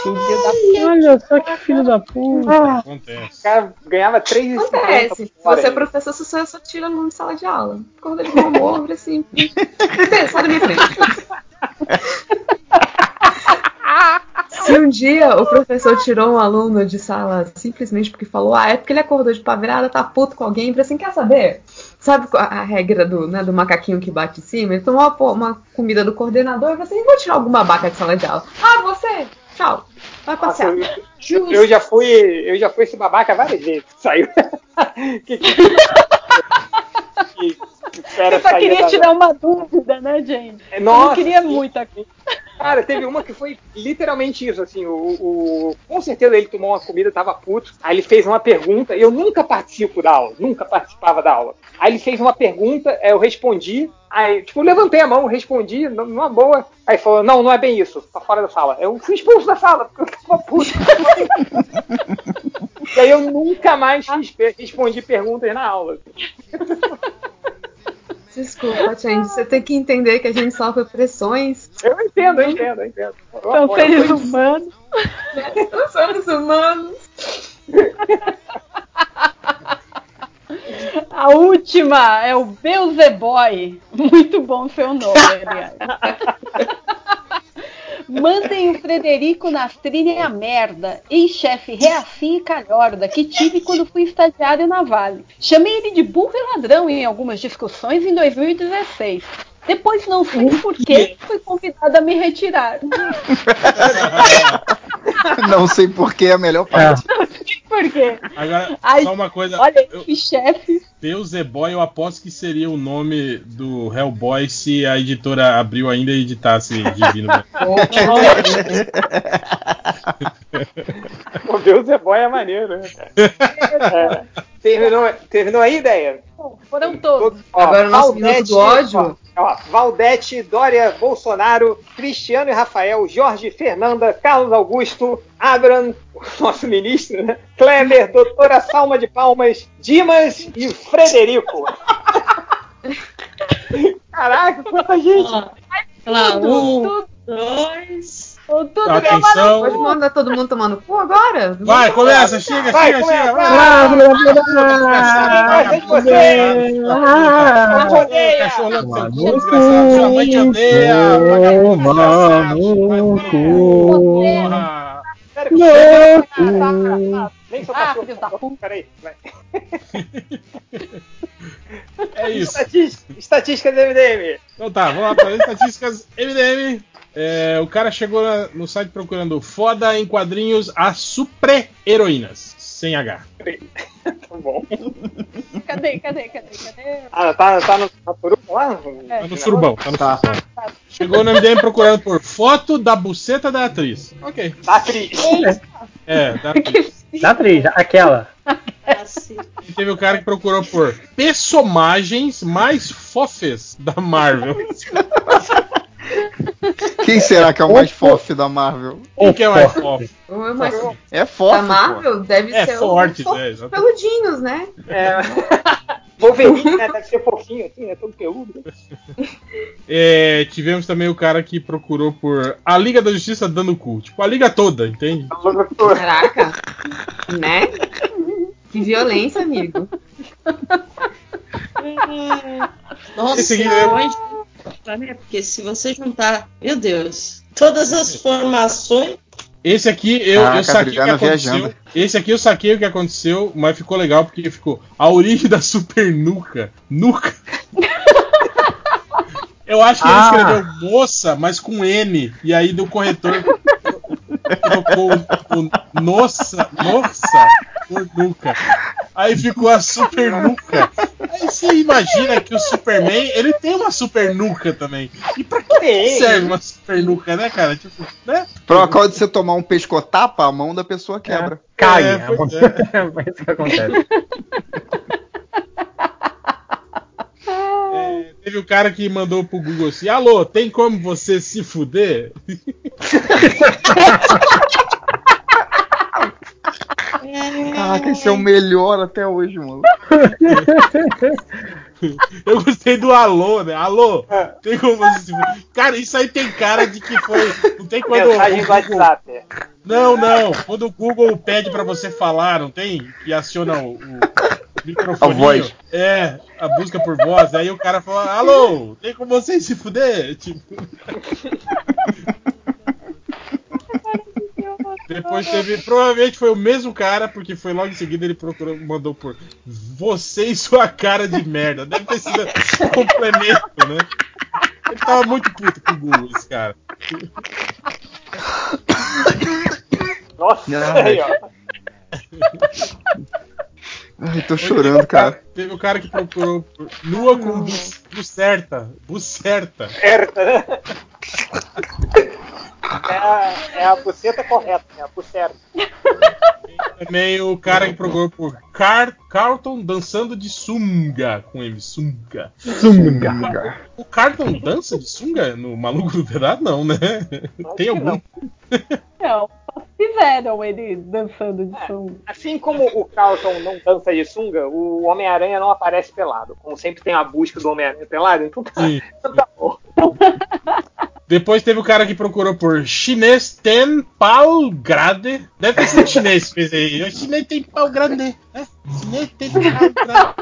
Filho da Olha só que filho da puta. o Acontece. cara ganhava 3,50 Acontece. Se você é professor, você só tira aluno de sala de aula. Acorda de bom humor, assim. Sai da minha frente. Se um dia o professor tirou um aluno de sala simplesmente porque falou, ah, é porque ele acordou de pá virada, tá puto com alguém, e assim, quer saber? Sabe a, regra do, né, do macaquinho que bate em cima? Ele tomou uma, uma comida do coordenador e falou assim, vou tirar alguma baca de sala de aula. Ah, você? Tchau. Vai passear. Eu, eu já fui, eu já fui esse babaca várias vezes. Saiu. que, que, que, Eu só queria da- tirar uma dúvida, né, gente? Eu Nossa, não queria muito aqui. Cara, teve uma que foi literalmente isso, assim, o, o- com certeza ele tomou uma comida, tava puto, aí ele fez uma pergunta, eu nunca participo da aula, nunca participava da aula. Aí ele fez uma pergunta, eu respondi, aí, tipo, levantei a mão, respondi, numa boa, aí falou, não, não é bem isso, tá fora da sala. Eu fui expulso da sala, porque eu tava puto. e aí eu nunca mais pe- respondi perguntas na aula. Desculpa, gente. Você tem que entender que a gente sofre pressões. Eu entendo, eu entendo, eu entendo. São seres humanos. Nós somos humanos. A última é o Beelzeboy. Muito bom seu nome, aliás. Mandem o Frederico nas trilhas a merda, ex-chefe reacinho e calhorda, que tive quando fui estagiário na Vale. Chamei ele de burro e ladrão em algumas discussões em 2016. Depois, não sei porquê, fui convidada a me retirar. Não sei por que é a melhor parte. Por quê? Agora, Ai, só uma coisa. Olha, eu, que chefe. Beelzeboy, eu aposto que seria o nome do Hellboy se a editora abriu ainda e editasse Divino. O Deus é boy é maneiro, né? É. Terminou, terminou aí, ideia? Foram todos. Ó, Agora o nosso minuto do ódio. Ó, Valdete, Dória, Bolsonaro, Cristiano e Rafael, Jorge, Fernanda, Carlos Augusto, Abram, nosso ministro, né? Kleber, doutora Salma de Palmas, Dimas e Frederico. Caraca, quanta gente! Ó, lá, Tudo, um, tudo, dois. Tudo Atenção. Pode mandar todo mundo tomar no cu agora? Vai, começa, chega, Vai, chega, começa, chega. vai. Vai, Vai, vai, Odeia. Cachorro louco, seu cu, desgraçado. Sua mãe te odeia. vagabundo desgraçado. Vai no cu, porra. Sério, que você- Nem sou Ah, filho puta. Peraí, vai. É isso. Estatística, estatística do MDM. Então tá, vamos lá para as estatísticas MDM. É, o cara chegou na- no site procurando foda em quadrinhos a super-heroínas. Sem H. Tá bom. Cadê, cadê, cadê, cadê? Ah, tá, tá no tá por último lá? É. Tá no surubão, tá no Tá. surubão. Chegou no MDM procurando por foto da buceta da atriz. Ok. Da atriz. É, da atriz. Da atriz, aquela. Assim. E teve o cara que procurou por personagens mais fofes da Marvel. Quem será que é o mais fofo da Marvel? Quem que é mais fofo? O mais É fofo, da Marvel deve É ser forte, o né? Peludinhos, né? É. Wolverine, né? Deve ser fofinho assim, né? Todo peludo. É, tivemos também o cara que procurou por a Liga da Justiça dando cu. Tipo, a liga toda, entende? Caraca. né? Que violência, amigo. Nossa, Esse aqui é- né? Porque se você juntar, meu Deus, todas as formações. Esse aqui eu, Caraca, eu saquei o que aconteceu. viajando. Esse aqui eu saquei o que aconteceu, mas ficou legal porque ficou a origem da Super Nuca. Nuca. Eu acho que ele Ah. escreveu moça, mas com N. E aí do corretor trocou o, o nossa, nossa por nuca. Aí ficou a Super Nuca. Aí você imagina que o Superman, ele tem uma Super Nuca também. E pra que serve uma Super Nuca, né, cara? Tipo, né? Causa de você tomar um pescotapa, a mão da pessoa quebra. Cai. É, pois É isso que acontece. É, teve o cara que mandou pro Google assim: Alô, tem como você se fuder? Caraca, esse é o melhor até hoje, mano. Eu gostei do alô, né? Alô, tem como você se fuder? Cara, isso aí tem cara de que foi. Não tem quando. Mensagem Google- WhatsApp. Não, não. Quando o Google pede pra você falar, não tem? E aciona o, o microfone. A voz. É, a busca por voz. Aí o cara fala: Alô, tem como você se fuder? Tipo. Depois teve. Provavelmente foi o mesmo cara, porque foi logo em seguida ele procurou, mandou por você e sua cara de merda. Deve ter sido um complemento, né? Ele tava muito puto com o Google, esse cara. Nossa, Ai. aí, ó. Ai, tô chorando, cara. Teve o cara que procurou por nua com bus- bucerta. Bucerta. Certa, né? É a, é a buceta correta, é a buceta. Também o cara que procurou por Car Carlton dançando de sunga. Com M, sunga. Sunga. O Carlton dança de sunga no Maluco do Pedaço? Não, né? Tem algum? não. Não, só fizeram ele dançando de sunga. Assim como o Carlton não dança de sunga, o Homem-Aranha não aparece pelado. Como sempre tem a busca do Homem-Aranha pelado, então tá, Sim. então tá bom. Depois teve o cara que procurou por chinês tem pau grande. Deve ter sido chinês que fez aí. O chinês tem pau grande. Né? Chinês tem pau grande.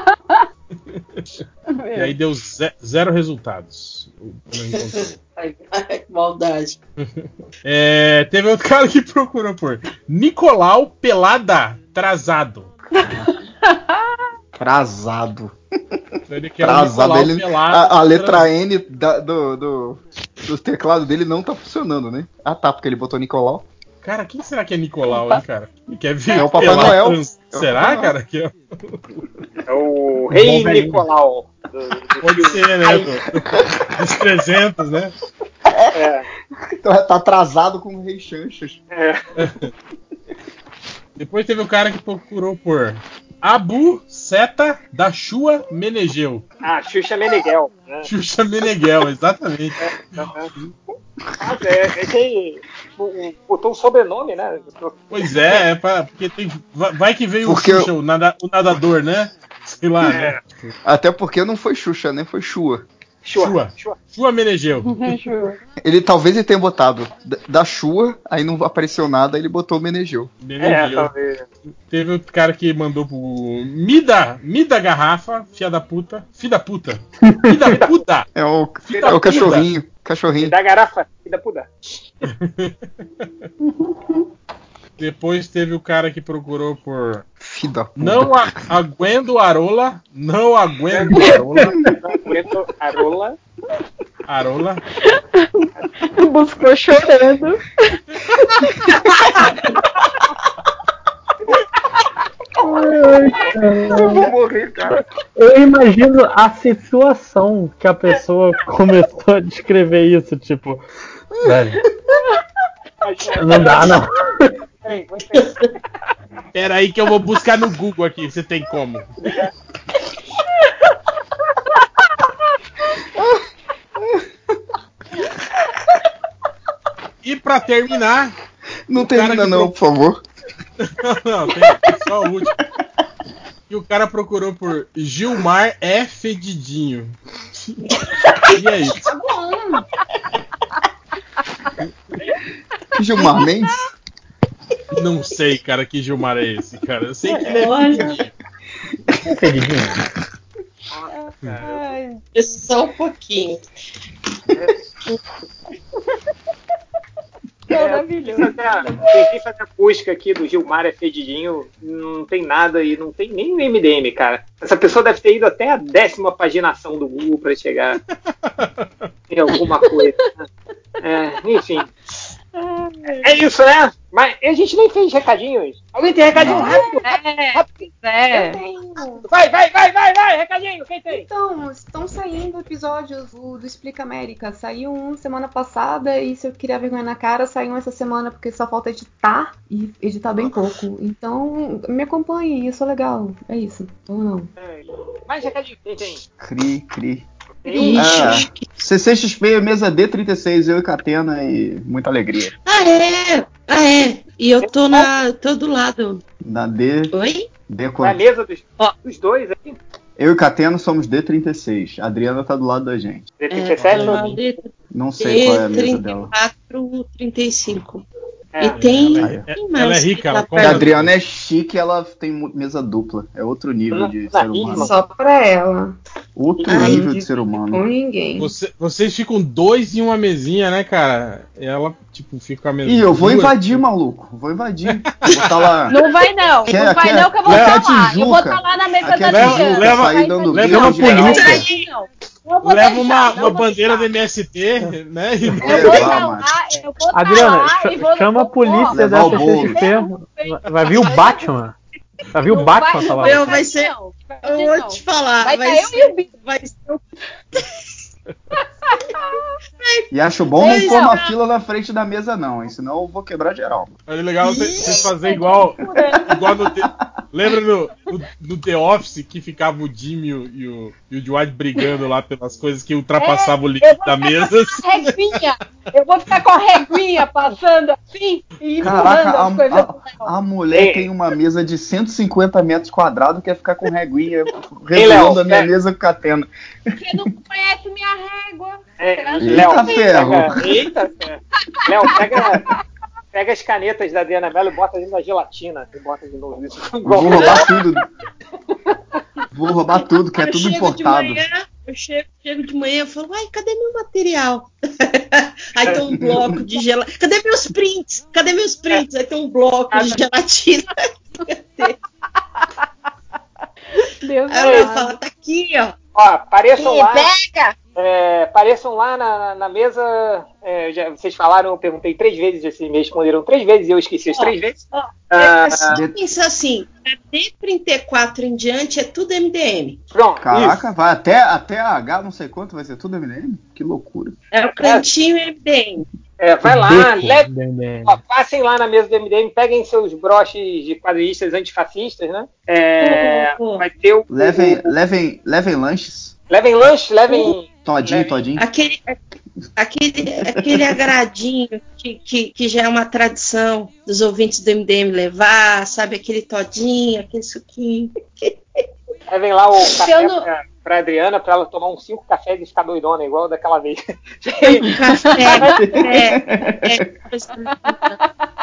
E aí deu ze- zero resultados. Ai, ai, que maldade. É, teve outro cara que procurou por Nicolau Pelada Trazado. Crasado. Então ele quer o Crasado. Nicolau Ele, Pelada a, a letra. N da- do, do, do teclado dele não tá funcionando, né? Ah tá, porque ele botou Nicolau. Cara, quem será que é Nicolau, hein, cara? Ele quer ver É o Papai pelado Noel. trans- É o Será, Noel. cara? Que é- É o Rei Bom. Nicolau. Do, do Pode ser, né? do- Dos 300, né? É, Então tá atrasado com o Rei Chanchas. é. Depois teve o cara que procurou por Abu Seta da Chua Menegel. Ah, Xuxa Meneghel. Né? Xuxa Meneghel, exatamente. Mas é, é que o- botou o sobrenome, né? Pois é, é pra, porque tem, vai, que veio Porque o Xuxa, o, nada- o nadador, né? Sei lá, né? Até porque não foi Xuxa, né? Foi Chua. Chua. Chua. Menegel. Ele talvez ele tenha botado da, Chua, aí não apareceu nada, ele botou o Menegeu. É, talvez. Teve outro cara que mandou pro. Me dá, me dá garrafa, fia da puta. Fia da puta. Fia da puta. É o, é o cachorrinho. Cachorrinho. Da garrafa, filha da puta. Depois teve o cara que procurou por. Filho da puta. Não a, aguento Arola. Não aguento Arola. Aguento a rola. Arola. Buscou chorando. Eu vou morrer, cara. Eu imagino a situação que a pessoa começou a descrever isso, tipo. Velho, não dá, não. Peraí, vou esperar. Pera aí que eu vou buscar no Google aqui. Você tem como? E pra terminar, Não termina não, pro- por favor. Não, tem só o último. E o cara procurou por Gilmar é fedidinho. E aí? Tá bom. Gilmar Mendes? Não sei, cara, que Gilmar é esse, cara. Eu sei que ele é Olha. É Só um pouquinho. maravilhoso. Fazer a- Tentei fazer a busca aqui do Gilmar é fedidinho, não tem nada e não tem nem no MDM, cara. Essa pessoa deve ter ido até a décima paginação do Google pra chegar em alguma coisa. né? É, enfim. É isso, né? Mas a gente nem fez recadinhos. Alguém tem recadinho? Rápido, É, rápido. é. Eu tenho. Vai, vai, vai, vai, vai, recadinho, quem tem? Então, estão saindo episódios do, do Explica América. Saiu um semana passada e se eu queria vergonha na cara, saiu um essa semana porque só falta editar e editar bem pouco. Então, me acompanhe, eu sou legal. É isso. Ou não? É, Mais recadinho, quem tem? Cri, cri. Tem? Ah, Ixi, CCXP, mesa D36, eu e Catena e muita alegria. Ah, é? Ah, é. E eu tô na. tô do lado. Na D, Oi? D Na mesa dos, Ó. dos dois aqui. Eu e Catena somos D36. A Adriana tá do lado da gente. É, 37 tô na D, Não sei qual é a mesa dela. D34, 35. É, e tem. ela é- tem ela é mais rica, ela tá A. Adriana é chique, ela tem mesa dupla. É outro nível de ser humano. Só pra ela. Outro Ai, nível de ser Com humano. ninguém. Você- vocês ficam dois em uma mesinha, né, cara? Ela, tipo, fica com a mesa. Ih, eu vou duas. invadir, maluco. Vou invadir. Vou botar lá. Não vai não, Quer- não vai quer- não que eu vou estar lá. Eu vou estar lá na mesa Aqui da é Leva- leva- leva vídeo uma polícia. leva deixar, uma, uma bandeira do. MST, né? E Eu vou Levar, estar mano. lá, eu vou estar Adriana, lá ch- chama a polícia da. CCXP. Vai vir o Batman. Vai vir o Batman falar. Meu, vai ser, Eu vou te falar. Vai Vai, tá eu ser, e vai ser o E acho bom não pôr uma fila na frente da mesa, não, hein? Senão eu vou quebrar geral. É legal vocês vocês fazerem igual, igual no The, Lembra no, no, no The Office que ficava o Jimmy e o, e o, o Dwight brigando lá pelas coisas que ultrapassavam o Eu limite da mesa? a reguinha. Eu vou ficar com a reguinha passando assim e Caraca, as coisas. a, a, a mulher Ei. tem uma mesa de 150 metros quadrados e quer ficar com reguinha Léo, a minha pega- mesa com catena. Você não conhece minha régua. É, Eita Léo, ferro. pega- Eita ferro. Léo, pega, pega as canetas da Adriana Mello e bota ali na gelatina. E bota de novo. Isso Vou roubar tudo. Vou roubar tudo, que é eu tudo chego importado. De manhã, eu chego, chego de manhã e falo, ai, cadê meu material? Aí tem um bloco de gelatina. Cadê meus prints? Cadê meus prints? Aí tem um bloco de gelatina. Deus Aí amado. fala, tá aqui, ó. Ó, apareçam Ih, lá. pega! É, apareçam lá na, na- mesa. é, já- vocês falaram, eu perguntei três vezes, assim, me responderam três vezes e eu esqueci as Ó, três vezes. ó, Ah, É só pensar assim, da D34 em diante é tudo MDM. pronto, Caraca, vai até, até a H, não sei quanto, vai ser tudo MDM? Que loucura. É o cantinho MDM. É, vai lá, leve, ó, passem lá na mesa do MDM, peguem seus broches de quadrinistas antifascistas, né? É, Uhum. vai ter o. Levem, o- levem, levem lanches. levem lanche, levem. Todinho, Levem. todinho. Aquele, aquele, aquele agradinho que, que, que já é uma tradição dos ouvintes do MDM levar, sabe? Aquele todinho, aquele suquinho. Levem lá o café não- pra, pra Adriana, pra ela tomar uns cinco cafés e ficar doidona, igual daquela vez. Café, café, é,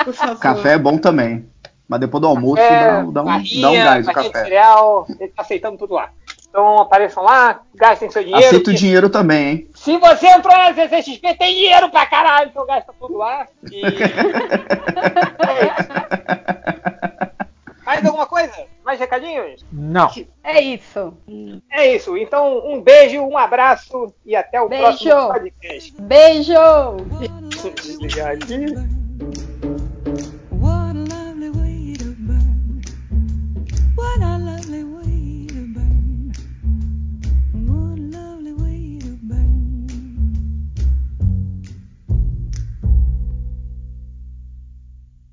por favor. Café é bom também. Mas depois do almoço É, dá, um- dá um, barrinha, dá um gás o café. cereal, ele tá aceitando tudo lá. Então apareçam lá, gastem seu dinheiro. Aceita o que- dinheiro também, hein? Se você entrou na CCXP, tem dinheiro pra caralho, então gasta tudo lá. E... Mais alguma coisa? Mais recadinhos? Não. É isso. É isso. Então, um beijo, um abraço e até o Beijo. próximo podcast. Beijo! Desligar aqui.